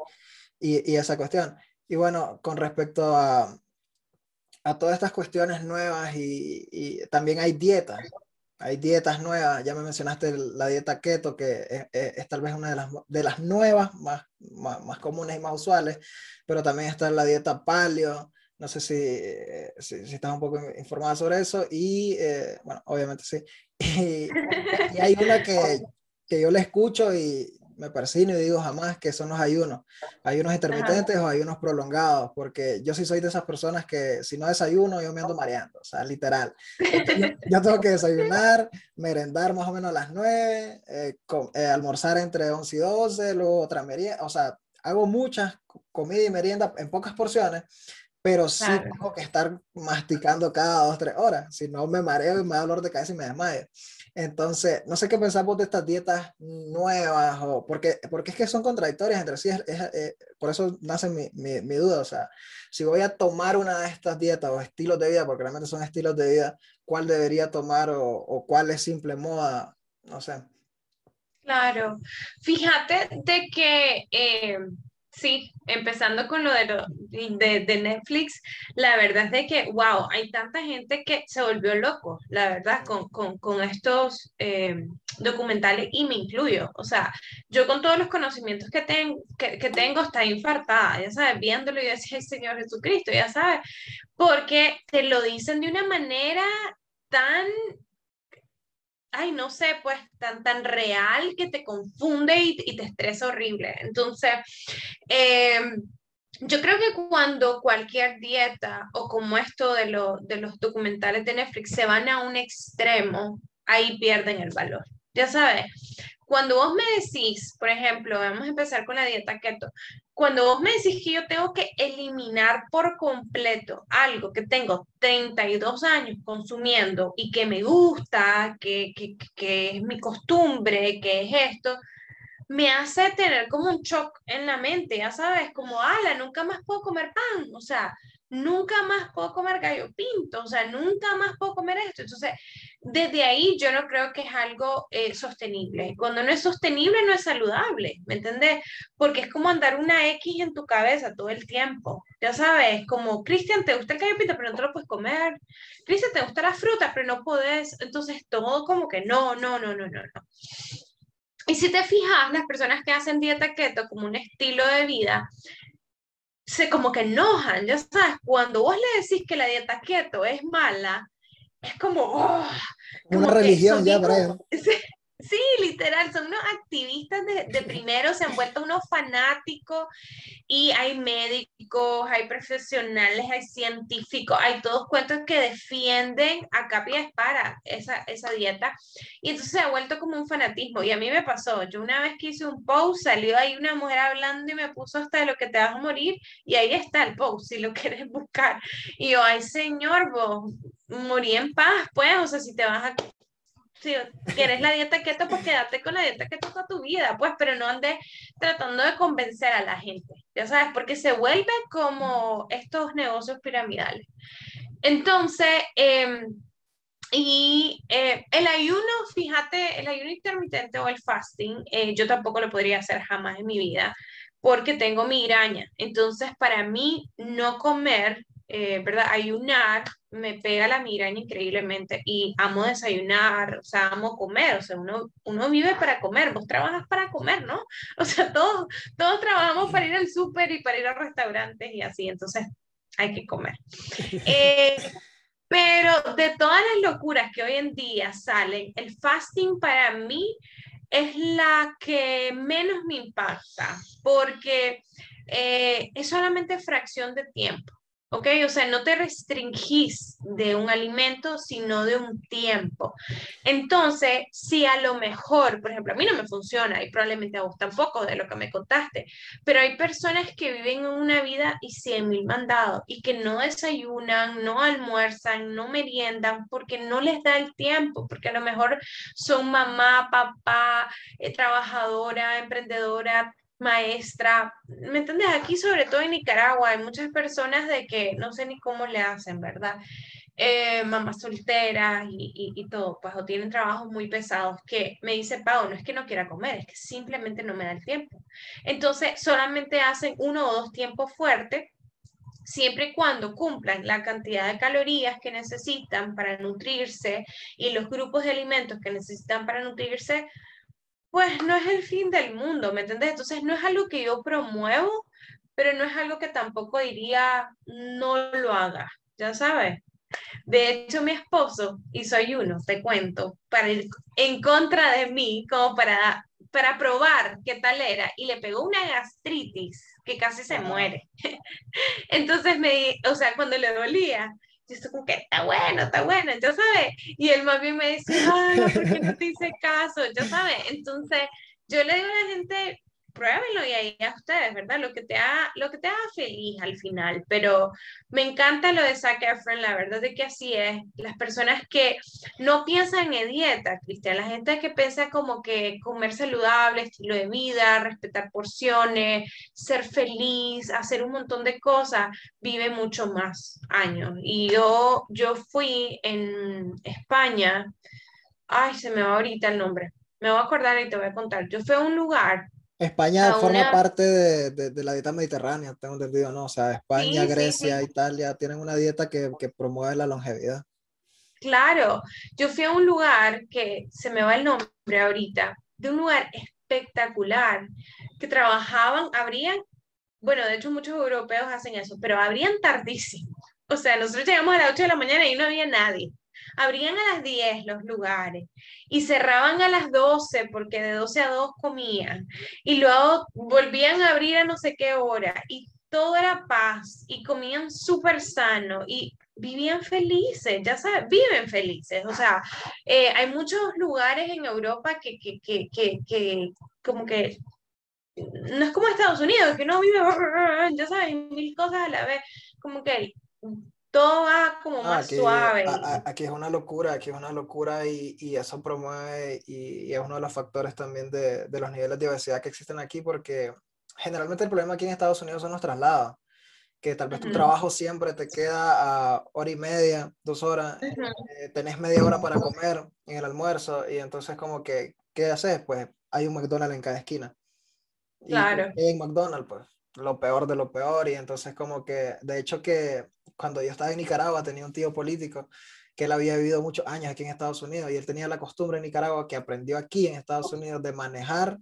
A: y, y esa cuestión. Y bueno, con respecto a, a todas estas cuestiones nuevas y, y, también hay dietas, hay dietas nuevas, ya me mencionaste la dieta keto, que es, es, es tal vez una de las, de las nuevas más, más, más, comunes y más usuales, pero también está la dieta paleo, no sé si, si, si, estás un poco informada sobre eso. Y eh, bueno, obviamente sí. [LAUGHS] Y, y, hay una que, que yo le escucho y me persino y digo jamás que son los ayunos. Ayunos intermitentes Ajá. o ayunos prolongados, porque yo sí soy de esas personas que si no desayuno yo me ando mareando, o sea, literal. Yo, yo tengo que desayunar, merendar más o menos a las 9, eh, com, eh, almorzar entre 11 y 12, luego otra merienda, o sea, hago muchas comida y merienda en pocas porciones pero sí claro. tengo que estar masticando cada dos, tres horas, si no me mareo y me da dolor de cabeza y me desmayo. Entonces, no sé qué pensamos de estas dietas nuevas, o porque, porque es que son contradictorias entre sí, es, es, eh, por eso nace mi, mi, mi, duda, o sea, si voy a tomar una de estas dietas o estilos de vida, porque realmente son estilos de vida, ¿cuál debería tomar o, o cuál es simple moda? No sé.
B: Claro, fíjate de que... Eh Sí, empezando con lo de, lo, de, de, Netflix, la verdad es de que, wow, hay tanta gente que se volvió loco, la verdad, con, con, con estos eh, documentales y me incluyo. O sea, yo con todos los conocimientos que, ten, que, que, tengo, está infartada, ya sabes, viéndolo y decía, Señor Jesucristo, ya sabes, porque te lo dicen de una manera tan ay, no sé, pues tan, tan real que te confunde y, y te estresa horrible. Entonces, eh, yo creo que cuando cualquier dieta o como esto de, lo, de los documentales de Netflix se van a un extremo, ahí pierden el valor. Ya sabes, cuando vos me decís, por ejemplo, vamos a empezar con la dieta keto, cuando vos me decís que yo tengo que eliminar por completo algo que tengo 32 años consumiendo y que me gusta, que, que, que es mi costumbre, que es esto, me hace tener como un shock en la mente, ya sabes, como, ala, nunca más puedo comer pan, o sea, nunca más puedo comer gallo pinto, o sea, nunca más puedo comer esto. Entonces, desde ahí yo no creo que es algo eh, sostenible. Cuando no es sostenible, no es saludable, ¿me entendés? Porque es como andar una X en tu cabeza todo el tiempo. Ya sabes, como, Cristian, ¿te gusta el gallo pinto, pero no te lo puedes comer? Cristian, ¿te gusta la fruta, pero no puedes? Entonces, todo como que no, no, no, no, no, no. Y si te fijas, las personas que hacen dieta keto como un estilo de vida, se como que enojan, ya sabes, cuando vos le decís que la dieta keto es mala, es como, oh,
A: como una religión ya ellos. [LAUGHS]
B: Sí, literal, son unos activistas de, de [LAUGHS] primero, se han vuelto unos fanáticos y hay médicos, hay profesionales, hay científicos, hay todos cuentos que defienden a capa y espada esa, esa dieta y entonces se ha vuelto como un fanatismo y a mí me pasó, yo una vez que hice un post, salió ahí una mujer hablando y me puso hasta de lo que te vas a morir y ahí está el post, si lo [LAUGHS] quieres buscar. Y yo, ay señor, vos morí en paz, pues, o sea, si te vas a si quieres la dieta keto, pues quédate con la dieta keto toda tu vida, pues, pero no andes tratando de convencer a la gente, ya sabes, porque se vuelve como estos negocios piramidales. Entonces, em, y eh, el ayuno, fíjate, el ayuno intermitente o el fasting, eh, yo tampoco lo podría hacer jamás en mi vida porque tengo migraña. Entonces, para mí, no comer eh, ¿verdad? Ayunar me pega la migraña increíblemente y amo desayunar, o sea, amo comer, o sea, uno, uno vive para comer, vos trabajas para comer, ¿no? [LAUGHS] O sea, todos, todos trabajamos para ir al súper y para ir a restaurantes y así, entonces hay que comer. [LAUGHS] Eh, pero de todas las locuras que hoy en día salen, el fasting para mí es la que menos me impacta, porque eh, es solamente fracción de tiempo. ¿Ok? O sea, no te restringís de un alimento, sino de un tiempo. Entonces, si a lo mejor, por ejemplo, a mí no me funciona y probablemente a vos tampoco de lo que me contaste, pero hay personas que viven una vida y cien mil mandados y que no desayunan, no almuerzan, no meriendan porque no les da el tiempo, porque a lo mejor son mamá, papá, eh, trabajadora, emprendedora, maestra, ¿me entiendes? Aquí, sobre todo en Nicaragua, hay muchas personas de que no sé ni cómo le hacen, ¿verdad? Eh, mamás solteras y, todo, pues o tienen trabajos muy pesados que me dice, Pau, no es que no quiera comer, es que simplemente no me da el tiempo. Entonces, solamente hacen uno o dos tiempos fuertes, siempre y cuando cumplan la cantidad de calorías que necesitan para nutrirse y los grupos de alimentos que necesitan para nutrirse, pues no es el fin del mundo, ¿me entiendes? Entonces no es algo que yo promuevo, pero no es algo que tampoco diría no lo haga, ya sabes. De hecho, mi esposo hizo ayuno, te cuento, para ir en contra de mí, como para, para probar qué tal era, y le pegó una gastritis que casi se muere. [LAUGHS] Entonces me, o sea, cuando le dolía, yo estoy como que está bueno, está bueno, ya sabes. Y más bien me dice, ay, ¿por qué no te hice caso? Ya sabes. Entonces, yo le digo a la gente, pruébenlo y ahí a ustedes, ¿verdad? Lo que te haga, lo que te haga feliz al final, pero me encanta lo de Zac Efron, la verdad es que así es. Las personas que no piensan en dieta, Cristian, la gente que piensa como que comer saludable, estilo de vida, respetar porciones, ser feliz, hacer un montón de cosas, vive mucho más años. Y yo, yo fui en España, ay, se me va ahorita el nombre, me voy a acordar y te voy a contar. Yo fui a un lugar
A: España forma parte de, de, la dieta mediterránea, tengo entendido, ¿no? O sea, España, Grecia, Italia tienen una dieta que, que, promueve la longevidad.
B: Claro, yo fui a un lugar que se me va el nombre ahorita, de un lugar espectacular, que trabajaban, abrían, bueno, de hecho muchos europeos hacen eso, pero abrían tardísimo. O sea, nosotros llegamos a las 8 de la mañana y no había nadie. Abrían a las 10 los lugares y cerraban a las 12 porque de 12 a 2 comían y luego volvían a abrir a no sé qué hora y todo era paz y comían súper sano y vivían felices, ya sabes, viven felices. O sea, eh, hay muchos lugares en Europa que, que, que, que, que como que no es como Estados Unidos, que no vive, [LAUGHS] ya sabes, mil cosas a la vez, como que todo va como ah, más suave.
A: aquí es una locura, aquí es una locura y, y eso promueve y, es uno de los factores también de, de, los niveles de obesidad que existen aquí porque generalmente el problema aquí en Estados Unidos son los traslados, que tal vez tu trabajo siempre te queda a hora y media, dos horas, eh, tenés media hora para comer en el almuerzo y entonces como que, ¿qué haces? Pues hay un McDonald's en cada esquina.
B: Claro.
A: Y en McDonald's, pues lo peor de lo peor y entonces como que, de hecho que cuando yo estaba en Nicaragua tenía un tío político que él había vivido muchos años aquí en Estados Unidos y él tenía la costumbre en Nicaragua que aprendió aquí en Estados Unidos de manejar,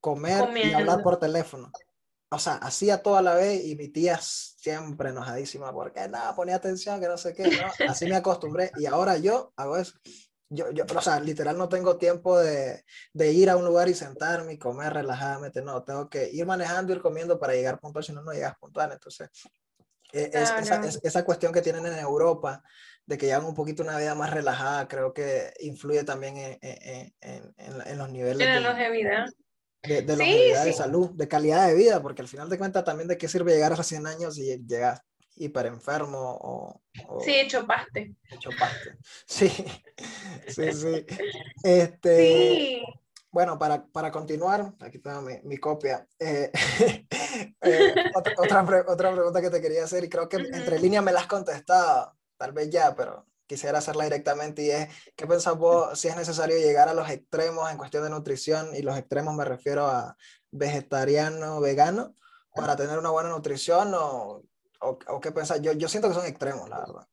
A: comer y hablar por teléfono. O sea, hacía toda la vez y mi tía siempre enojadísima porque nada, ponía atención, que no sé qué, ¿no? Así me acostumbré y ahora yo hago eso. Yo, yo, o sea, literal no tengo tiempo de, de, ir a un lugar y sentarme y comer relajadamente, no, tengo que ir manejando, ir comiendo para llegar puntual, si no, no llegas puntual. Entonces, e, es, esa, es, esa, cuestión que tienen en Europa, de que llevan un poquito una vida más relajada, creo que influye también en, en, en, en los niveles
B: de, de vida.
A: De, de, sí, de salud, de calidad de vida, porque al final de cuentas también de qué sirve llegar a los 100 años y llegas hiper enfermo o,
B: o, Sí, hecho paste.
A: Hecho paste. [LAUGHS] Sí, sí, sí. [LAUGHS] Este, sí. Bueno, para, para continuar, aquí tengo mi, mi copia. Eh, [LAUGHS] eh, otra, otra, otra, pregunta que te quería hacer, y creo que uh -huh. entre líneas me la has contestado, tal vez ya, pero quisiera hacerla directamente, y es, ¿qué pensás vos si es necesario llegar a los extremos en cuestión de nutrición? Y los extremos me refiero a vegetariano, vegano, para tener una buena nutrición o o, o qué pensás? Yo, yo siento que son extremos, la verdad.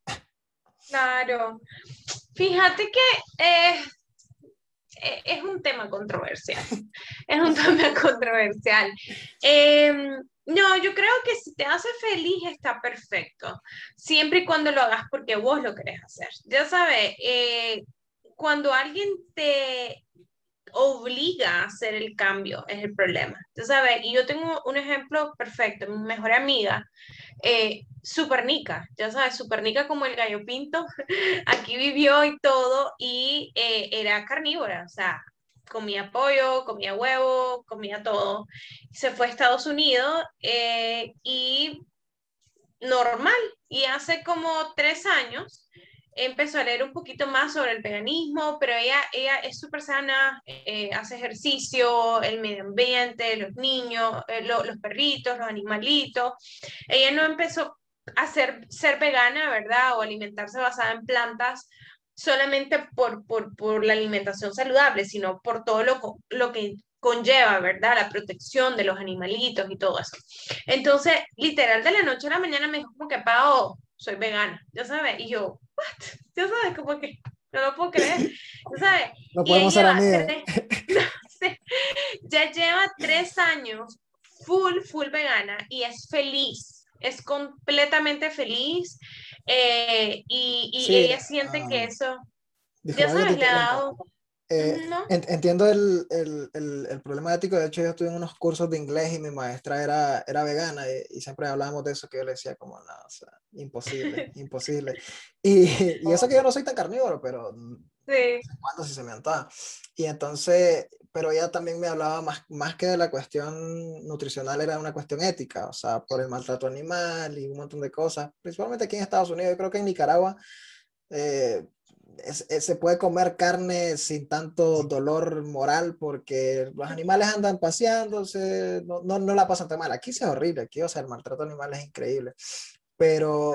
B: Claro. Fíjate que eh, es un tema controversial. es un tema [LAUGHS] controversial. Eh, no, yo creo que si te hace feliz está perfecto, siempre y cuando lo hagas porque vos lo querés hacer. Ya sabes, eh, cuando alguien te obliga a hacer el cambio es el problema. Ya sabes, y yo tengo un ejemplo perfecto, mi mejor amiga, eh, super nica, ya sabes, super nica como el gallo pinto, [LAUGHS] aquí vivió y todo, y eh, era carnívora, o sea, comía pollo, comía huevo, comía todo. Se fue a Estados Unidos eh, y normal, y hace como tres años empezó a leer un poquito más sobre el veganismo, pero ella, ella es súper sana, eh, hace ejercicio, el medio ambiente, los niños, eh, lo, los perritos, los animalitos. Ella no empezó a ser, ser vegana, ¿verdad? O alimentarse basada en plantas solamente por, por, por la alimentación saludable, sino por todo lo, lo que conlleva, ¿verdad? La protección de los animalitos y todo eso. Entonces, literal, de la noche a la mañana me dijo como que, Pao, soy vegana, ya sabes, y yo, ¿what? [LAUGHS] Ya sabes, como que no lo puedo creer, sabes. [LAUGHS]
A: No podemos ser amigos. [LAUGHS]
B: ya lleva tres años full, full vegana y es feliz, es completamente feliz eh, y, y sí, ella siente uh, que eso, ya sabes, le ha dado...
A: Eh, no. Entiendo el, el, el, el, problema ético. De hecho, yo estuve en unos cursos de inglés y mi maestra era, era vegana y, y siempre hablábamos de eso que yo le decía como, no, o sea, imposible, [LAUGHS] imposible. Y, y, eso que yo no soy tan carnívoro, pero
B: sí.
A: cuando si se me antoja. Y entonces, pero ella también me hablaba más, más que de la cuestión nutricional, era una cuestión ética, o sea, por el maltrato animal y un montón de cosas, principalmente aquí en Estados Unidos, yo creo que en Nicaragua. Eh, es, es, se puede comer carne sin tanto dolor moral porque los animales andan paseándose, no, no, no la pasan tan mal. Aquí sí es horrible, aquí, o sea, el maltrato animal es increíble. Pero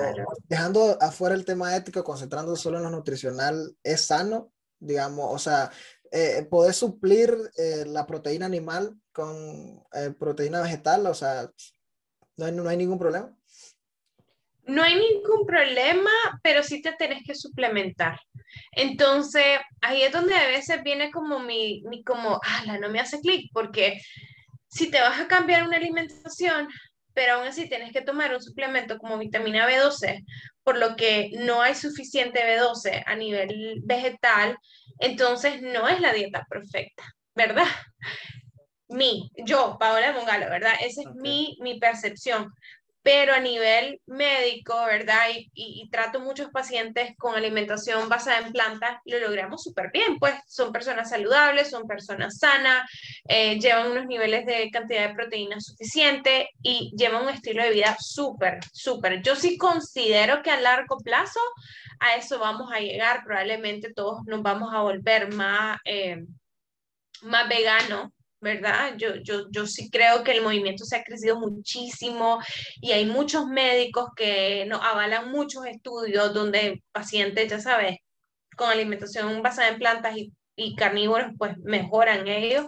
A: dejando afuera el tema ético, concentrándose solo en lo nutricional, ¿es sano? Digamos, o sea, eh, ¿podés suplir eh, la proteína animal con eh, proteína vegetal? O sea, ¿no hay, no hay ningún problema?
B: No hay ningún problema, pero sí te tenés que suplementar. Entonces, ahí es donde a veces viene como mi, mi como, ala, no me hace clic, porque si te vas a cambiar una alimentación, pero aún así tienes que tomar un suplemento como vitamina B12, por lo que no hay suficiente B12 a nivel vegetal, entonces no es la dieta perfecta, ¿verdad? Mi, yo, Paola Mongalo, ¿verdad? Esa es okay. mi, mi percepción pero a nivel médico, ¿verdad? Y, y, y, trato muchos pacientes con alimentación basada en plantas y lo logramos súper bien, pues son personas saludables, son personas sanas, eh, llevan unos niveles de cantidad de proteínas suficiente y llevan un estilo de vida súper, súper. Yo sí considero que a largo plazo a eso vamos a llegar, probablemente todos nos vamos a volver más, eh, más veganos ¿verdad? Yo, yo, yo sí creo que el movimiento se ha crecido muchísimo y hay muchos médicos que nos avalan muchos estudios donde pacientes, ya sabes, con alimentación basada en plantas y, y carnívoros, pues mejoran ellos.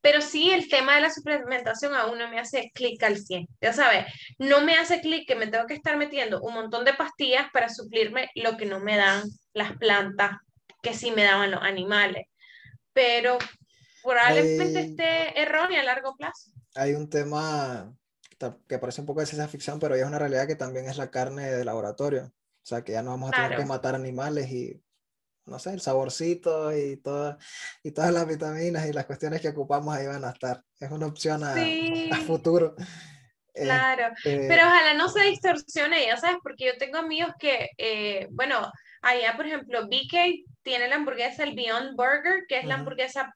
B: Pero sí, el tema de la suplementación aún no me hace clic al 100. Ya sabes, no me hace clic que me tengo que estar metiendo un montón de pastillas para suplirme lo que no me dan las plantas, que sí me daban los animales. Pero probablemente hay, esté errónea a largo plazo.
A: Hay un tema que parece un poco de ciencia ficción, pero ya es una realidad que también es la carne de laboratorio. O sea, que ya no vamos a tener claro. que matar animales y no sé, el saborcito y, todo, y todas las vitaminas y las cuestiones que ocupamos ahí van a estar. Es una opción [LAUGHS] a, futuro.
B: Claro, este pero ojalá no se distorsione, ya sabes, porque yo tengo amigos que, eh, bueno, allá por ejemplo, BK tiene la hamburguesa, el Beyond Burger, que es la hamburguesa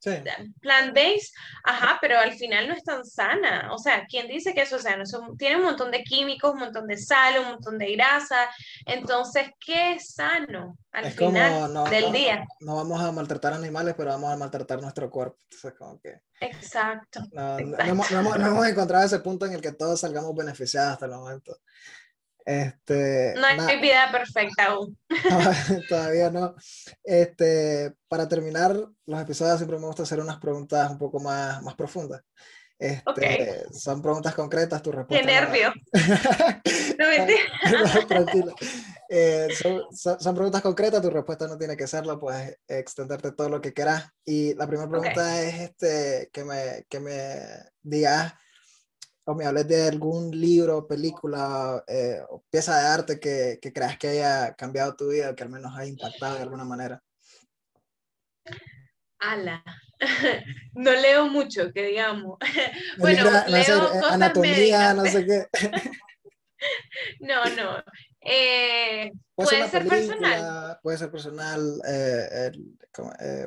B: plant-based, ajá, pero al final no es tan sana. O sea, ¿quién dice que eso es sano? tiene un montón de químicos, un montón de sal, un montón de grasa. Entonces, ¿qué es sano al final del día?
A: No vamos a maltratar animales, pero vamos a maltratar nuestro cuerpo. Entonces, como que...
B: Exacto.
A: No, hemos, no hemos encontrado ese punto en el que todos salgamos beneficiados hasta el momento. Este,
B: no hay vida perfecta aún. [LAUGHS]
A: todavía no. Este, para terminar los episodios siempre me gusta hacer unas preguntas un poco más, más profundas. Este, Son preguntas concretas, tu respuesta.
B: Qué nervio. [LAUGHS] no,
A: me [LAUGHS] tranquilo. Eh, son, son, preguntas concretas, tu respuesta no tiene que serlo, puedes extenderte todo lo que quieras. Y la primera pregunta es este, que, me, que me digas o me hables de algún libro, película eh, o pieza de arte que, que, creas que haya cambiado tu vida, que al menos haya impactado de alguna manera.
B: Ala. [LAUGHS] No leo mucho, que digamos. [LAUGHS] Bueno, leo
A: eh, cosas anatomía, no sé qué. [LAUGHS]
B: No, no. Eh, puede, ser, personal.
A: Puede ser personal.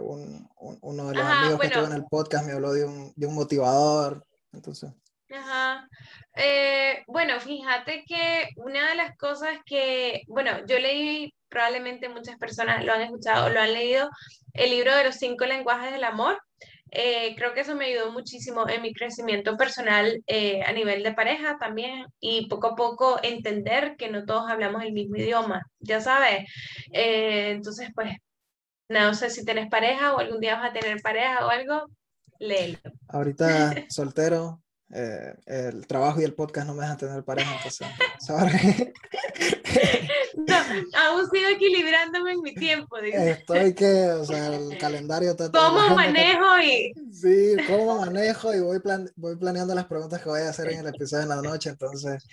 A: un, uno de los amigos que estuvo en el podcast me habló de un, de un motivador. Entonces.
B: Ajá. Eh, bueno, fíjate que una de las cosas que, bueno, yo leí, probablemente muchas personas lo han escuchado, lo han leído, el libro de los cinco lenguajes del amor. Eh, creo que eso me ayudó muchísimo en mi crecimiento personal eh, a nivel de pareja también y poco a poco entender que no todos hablamos el mismo idioma, ya sabes. entonces, pues, no sé si tienes pareja o algún día vas a tener pareja o algo, léelo.
A: Ahorita [LAUGHS] soltero, eh, el trabajo y el podcast no me dejan tener pareja, entonces,
B: no, aún sigo equilibrándome en mi tiempo.
A: Estoy que, o sea, el calendario
B: está... ¿Cómo manejo y...?
A: Sí, cómo manejo y voy, plan, voy planeando las preguntas que voy a hacer en el episodio de la noche, entonces...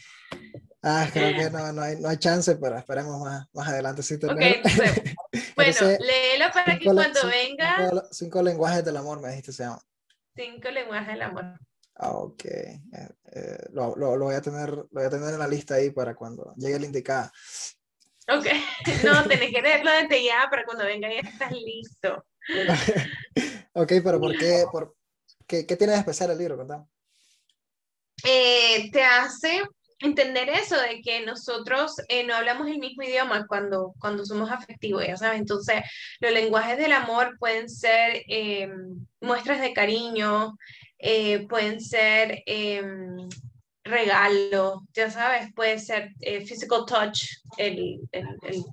A: Ah, creo que no, no, hay, no hay chance, pero esperemos más, más adelante sí
B: tener. [LAUGHS] bueno, léelo para que cuando venga...
A: Cinco, cinco lenguajes del amor, me dijiste se llama.
B: Cinco lenguajes del amor.
A: Ah, ok. Eh, eh, lo, lo, lo, voy a tener, lo voy a tener en la lista ahí para cuando llegue el indicado.
B: Ok, [LAUGHS] no, tenés que leerlo desde ya para cuando venga ya estás listo. [LAUGHS]
A: ok, pero ¿por qué, por, qué, qué tiene de especial el libro? Contame.
B: Eh, te hace entender eso de que nosotros no hablamos el mismo idioma cuando, cuando somos afectivos, ya sabes. Entonces, los lenguajes del amor pueden ser muestras de cariño, eh, pueden ser em, regalos, ya sabes, puede ser eh, physical touch, el, el,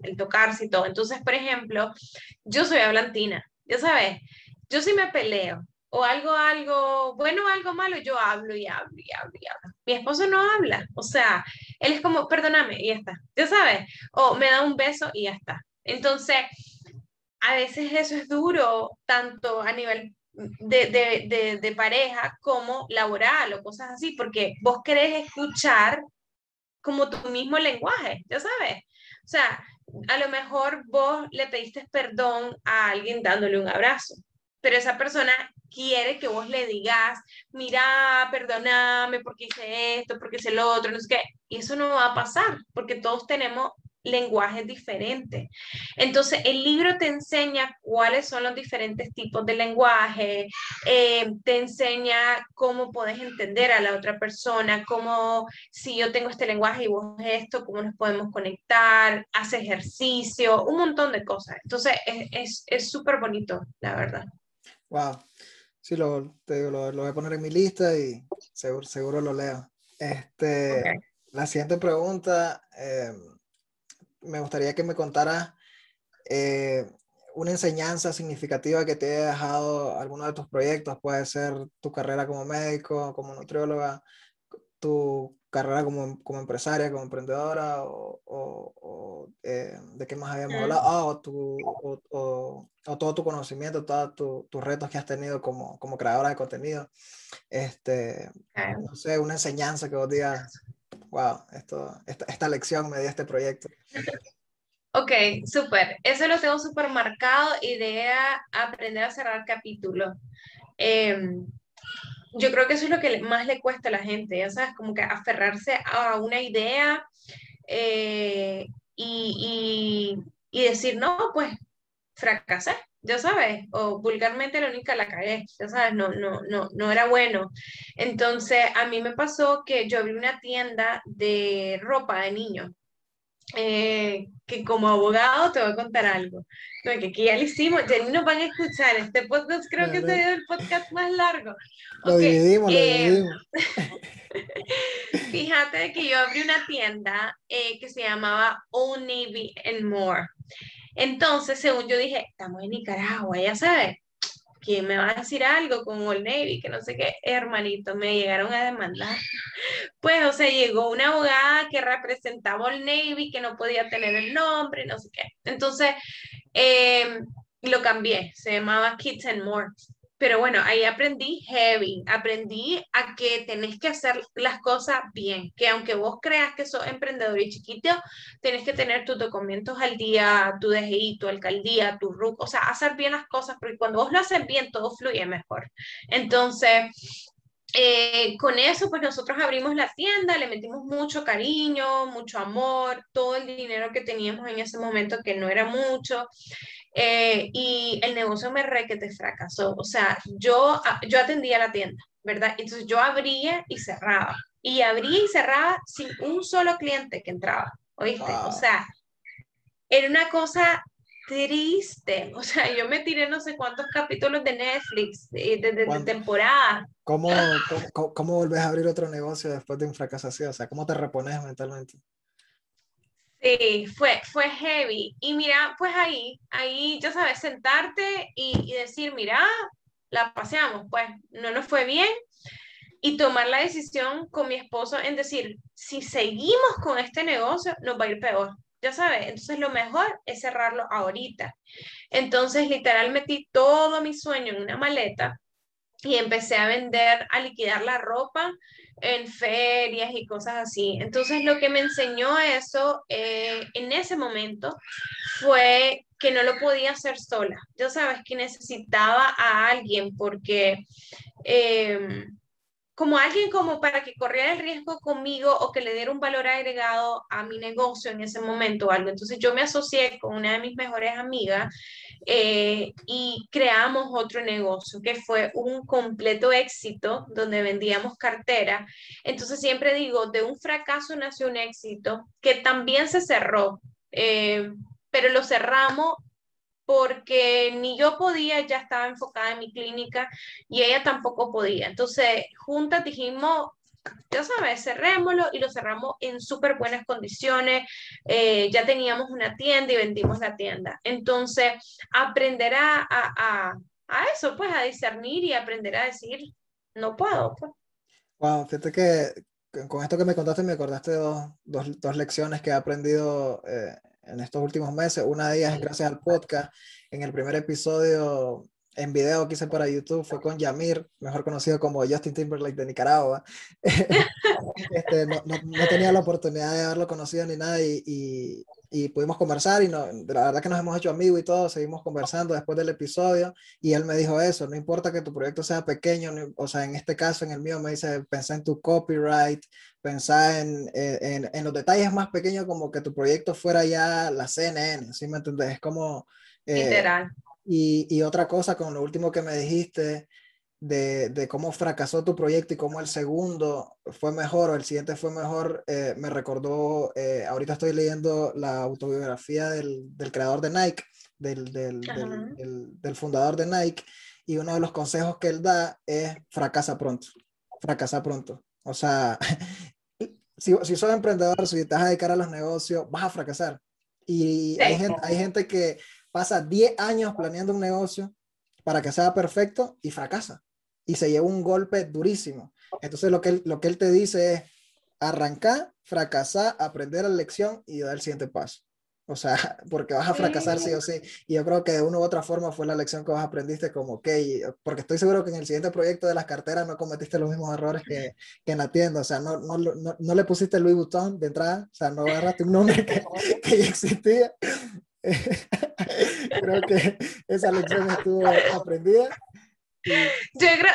B: el, tocarse y todo. Entonces, por ejemplo, yo soy hablantina, ya sabes, yo sí me peleo, o algo, algo bueno, algo malo, yo hablo y hablo y hablo y hablo. Mi esposo no habla, o sea, él es como, perdóname, y ya está, ya sabes, o me da un beso y ya está. Entonces, a veces eso es duro, tanto a nivel de, de, de, pareja como laboral o cosas así, porque vos querés escuchar como tu mismo lenguaje, ya sabes. O sea, a lo mejor vos le pediste perdón a alguien dándole un abrazo, pero esa persona quiere que vos le digas, mira, perdóname porque hice esto, porque hice lo otro, no sé qué. Y eso no va a pasar, porque todos tenemos lenguajes diferentes. Entonces, el libro te enseña cuáles son los diferentes tipos de lenguaje, eh, te enseña cómo puedes entender a la otra persona, cómo si yo tengo este lenguaje y vos esto, cómo nos podemos conectar, hace ejercicio, un montón de cosas. Entonces, es súper es, bonito, la verdad.
A: Wow. Sí, lo, te lo, lo, voy a poner en mi lista y seguro, seguro lo leo. Este, La siguiente pregunta... Eh, me gustaría que me contara eh, una enseñanza significativa que te haya dejado alguno de tus proyectos. Puede ser tu carrera como médico, como nutrióloga, tu carrera como, como empresaria, como emprendedora, o, o, eh, de qué más habíamos hablado, ah, o, tu, o, todo tu conocimiento, todos tus retos que has tenido como, como creadora de contenido. Este, no sé, una enseñanza que vos digas, wow, esto, esta, esta lección me dio este proyecto.
B: Ok, súper. Eso lo tengo súper marcado. Idea, aprender a cerrar capítulos. Em, yo creo que eso es lo que más le cuesta a la gente, ya sabes, como que aferrarse a una idea eh, y, y, decir, no, pues fracasé, ya sabes, o vulgarmente la única la cagué, ya sabes, no, no, no, no era bueno. Entonces, a mí me pasó que yo abrí una tienda de ropa de niños eh, que como abogado te voy a contar algo. Que aquí ya lo hicimos, ya ni nos van a escuchar. Este podcast creo que es el podcast más largo.
A: Lo dividimos, lo eh, dividimos. [LAUGHS]
B: Fíjate que yo abrí una tienda eh, que se llamaba Old Navy and More. Entonces, según yo dije, estamos en Nicaragua, ya sabes, que me va a decir algo con Old Navy, que no sé qué, hermanito, me llegaron a demandar. Pues, o sea, llegó una abogada que representaba Old Navy, que no podía tener el nombre, no sé qué. Entonces, eh, lo cambié, se llamaba Kids and More. Pero bueno, ahí aprendí heavy, aprendí a que tenés que hacer las cosas bien, que aunque vos creas que sos emprendedor y chiquito, tenés que tener tus documentos al día, tu DGI, tu alcaldía, tu RUC, o sea, hacer bien las cosas, porque cuando vos lo haces bien, todo fluye mejor. Entonces, eh, con eso, pues nosotros abrimos la tienda, le metimos mucho cariño, mucho amor, todo el dinero que teníamos en ese momento, que no era mucho. Eh, y el negocio me re que te fracasó. O sea, yo, yo atendía la tienda, ¿verdad? Entonces yo abría y cerraba. Y abría y cerraba sin un solo cliente que entraba, ¿oíste? O sea, era una cosa triste. [LAUGHS] O sea, yo me tiré no sé cuántos capítulos de Netflix de, de, temporada.
A: ¿Cómo, cómo, cómo, volvés a abrir otro negocio después de un fracaso así? O sea, ¿cómo te repones mentalmente?
B: Sí, fue, fue heavy. Y mira, pues ahí, ahí, ya sabes, sentarte y, decir, mira, la paseamos, pues no nos fue bien. Y tomar la decisión con mi esposo en decir, si seguimos con este negocio, nos va a ir peor. Ya sabes, entonces lo mejor es cerrarlo ahorita. Entonces, literal, metí todo mi sueño en una maleta y empecé a vender, a liquidar la ropa en ferias y cosas así. Entonces lo que me enseñó eso eh, en ese momento fue que no lo podía hacer sola. Ya sabes que necesitaba a alguien porque em, como alguien como para que corriera el riesgo conmigo o que le diera un valor agregado a mi negocio en ese momento o algo. Entonces yo me asocié con una de mis mejores amigas eh, y creamos otro negocio que fue un completo éxito donde vendíamos cartera. Entonces siempre digo, de un fracaso nació un éxito que también se cerró, eh, pero lo cerramos porque ni yo podía, ya estaba enfocada en mi clínica y ella tampoco podía. Entonces, juntas dijimos, ya sabes, cerrémoslo y lo cerramos en súper buenas condiciones. Eh, ya teníamos una tienda y vendimos la tienda. Entonces, aprender a, a, a, eso, pues a discernir y aprender a decir, no puedo. Pues.
A: Wow, fíjate que con esto que me contaste me acordaste de dos, dos, dos lecciones que he aprendido eh, en estos últimos meses. Una de ellas es gracias al podcast. En el primer episodio en video que hice para YouTube fue con Yamir, mejor conocido como Justin Timberlake de Nicaragua. [LAUGHS] este, no, no, tenía la oportunidad de haberlo conocido ni nada y, y, pudimos conversar y no, la verdad que nos hemos hecho amigos y todo, seguimos conversando después del episodio y él me dijo eso, no importa que tu proyecto sea pequeño, o sea, en este caso, en el mío, me dice, pensá en tu copyright, pensá en, en, en, los detalles más pequeños como que tu proyecto fuera ya la CNN, ¿sí me entiendes? Es como...
B: Eh, Literal
A: y, y, otra cosa con lo último que me dijiste de, de, cómo fracasó tu proyecto y cómo el segundo fue mejor o el siguiente fue mejor, eh, me recordó, eh, ahorita estoy leyendo la autobiografía del, del creador de Nike, del, del, del, fundador de Nike, y uno de los consejos que él da es fracasa pronto, fracasa pronto. O sea, [LAUGHS] si, si sos emprendedor, si te vas a dedicar a los negocios, vas a fracasar. Y hay, gente, hay gente que pasa 10 años planeando un negocio para que sea perfecto y fracasa. Y se lleva un golpe durísimo. Entonces lo que él, lo que él te dice es arrancar, fracasar, aprender la lección y dar el siguiente paso. O sea, [LAUGHS] porque vas a fracasar sí o sí. Y yo creo que de una u otra forma fue la lección que vos aprendiste como, ok, porque estoy seguro que en el siguiente proyecto de las carteras no cometiste los mismos errores que, que en la tienda. O sea, no, no, no, no, le pusiste Louis Vuitton de entrada. O sea, no agarraste un nombre que, [LAUGHS] que ya existía. [LAUGHS] creo que esa lección estuvo aprendida.
B: Yo creo,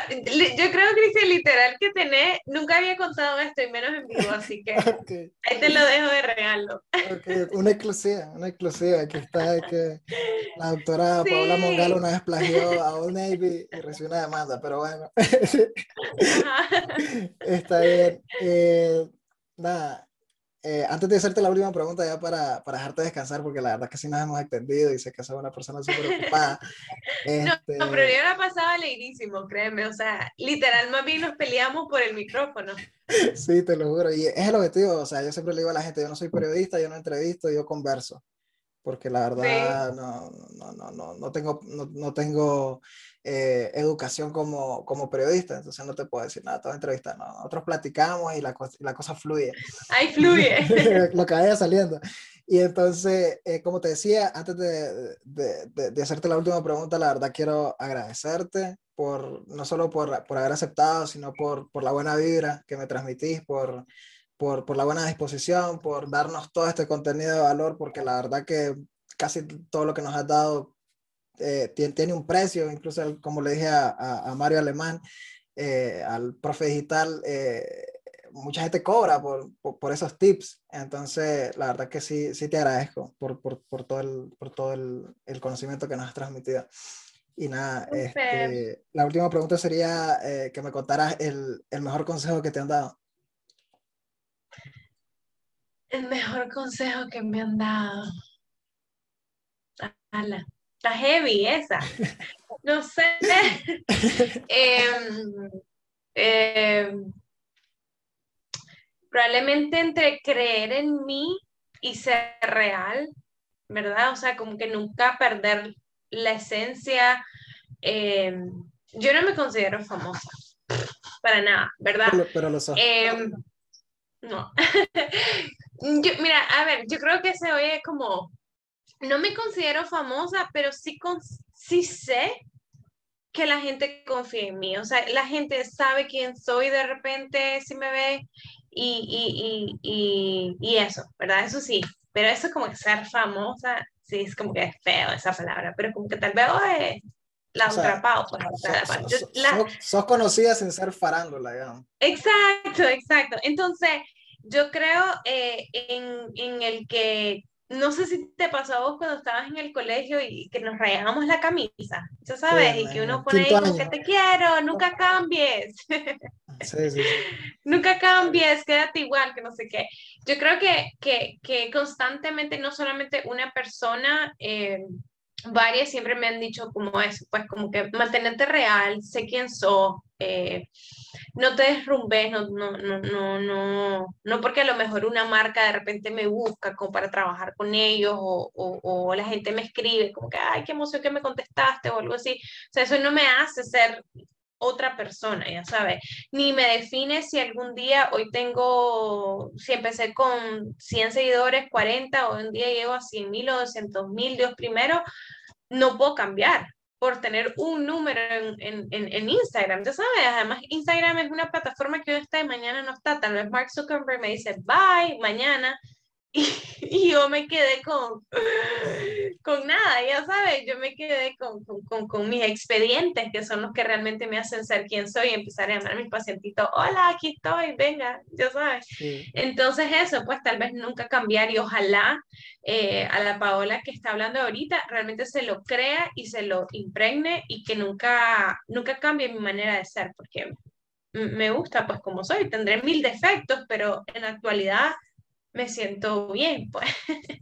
B: yo creo, Cristian, literal que tenés, nunca había contado esto y menos en vivo, así que [LAUGHS] ahí te lo dejo de regalo.
A: Una exclusiva, una exclusiva, que está que la doctora Paula Mongalo una vez plagió a Old Navy y recibió una demanda, pero bueno, [LAUGHS] está bien. Eh, nada, eh, antes de hacerte la última pregunta, ya para, para, dejarte descansar, porque la verdad es que sí nos hemos extendido y sé que soy una persona súper ocupada. [LAUGHS]
B: Este... No, pero yo la pasaba leidísimo, créeme, o sea, literal, más bien nos peleamos por el micrófono. [LAUGHS]
A: Sí, te lo juro, y es el objetivo, o sea, yo siempre le digo a la gente, yo no soy periodista, yo no entrevisto, yo converso, porque la verdad no, no, no, no, no tengo, no, no tengo eh, educación como, como periodista, entonces no te puedo decir nada, toda entrevista, no, nosotros platicamos y la, la cosa fluye. [LAUGHS]
B: Ahí fluye. [LAUGHS]
A: Lo que vaya saliendo. Y entonces, eh, como te decía, antes de, de, de, hacerte la última pregunta, la verdad quiero agradecerte por, no solo por, por haber aceptado, sino por, por la buena vibra que me transmitís, por, por, por la buena disposición, por darnos todo este contenido de valor, porque la verdad que casi todo lo que nos has dado eh, tiene, un precio, incluso como le dije a, a, Mario Alemán, eh, al profe digital, eh, mucha gente cobra por, por, esos tips. Entonces, la verdad que sí, sí te agradezco por, por, por todo, el, por todo el, el, conocimiento que nos has transmitido. Y nada, este, la última pregunta sería que me contaras el, el mejor consejo que te han dado.
B: El mejor consejo que me han dado. Ala está heavy esa. [LAUGHS] No sé. Em, em, probablemente entre creer en mí y ser real, ¿verdad? O sea, como que nunca perder la esencia. Em, yo no me considero famosa, para nada, ¿verdad?
A: Pero, lo
B: no. [LAUGHS] mira, a ver, yo creo que se oye como no me considero famosa, pero sí, con, sí sé que la gente confía en mí. O sea, la gente sabe quién soy de repente, si me ve, y, y, y, eso, ¿verdad? Eso sí. Pero eso como que ser famosa, sí, es como que es feo esa palabra, pero como que tal vez es la otra
A: pues. sos, conocida sin ser farándula, digamos.
B: Exacto, exacto. Entonces, yo creo eh, en, en el que no sé si te pasó a vos cuando estabas en el colegio y que nos rayábamos la camisa, ¿tú sabes? y que uno pone ahí que te quiero, nunca cambies. Sí, sí, [LAUGHS] nunca cambies, quédate igual, que no sé qué. Yo creo que, que, que constantemente, no solamente una persona, eh, varias siempre me han dicho como eso, pues como que mantenerte real, sé quién sos, eh, no te derrumbes, no, no, no, no, no, no porque a lo mejor una marca de repente me busca como para trabajar con ellos o, o, o, la gente me escribe como que, ay, qué emoción que me contestaste o algo así. O sea, eso no me hace ser otra persona, ya sabes, ni me define si algún día hoy tengo, si empecé con 100 seguidores, 40, o un día llego a 100 mil o 200 mil, Dios primero, no puedo cambiar por tener un número en, en, en, Instagram, ya sabes, además Instagram es una plataforma que hoy está y mañana no está, tal vez Mark Zuckerberg me dice bye mañana y, yo me quedé con, con nada, ya sabes, yo me quedé con, con, con, mis expedientes, que son los que realmente me hacen ser quien soy, y empezar a llamar a mis pacientitos, hola, aquí estoy, venga, ya sabes. Entonces eso, pues tal vez nunca cambiar y ojalá eh, a la Paola que está hablando ahorita realmente se lo crea y se lo impregne y que nunca, nunca cambie mi manera de ser, porque me gusta pues como soy, tendré mil defectos, pero en la actualidad me siento bien, pues. [LAUGHS]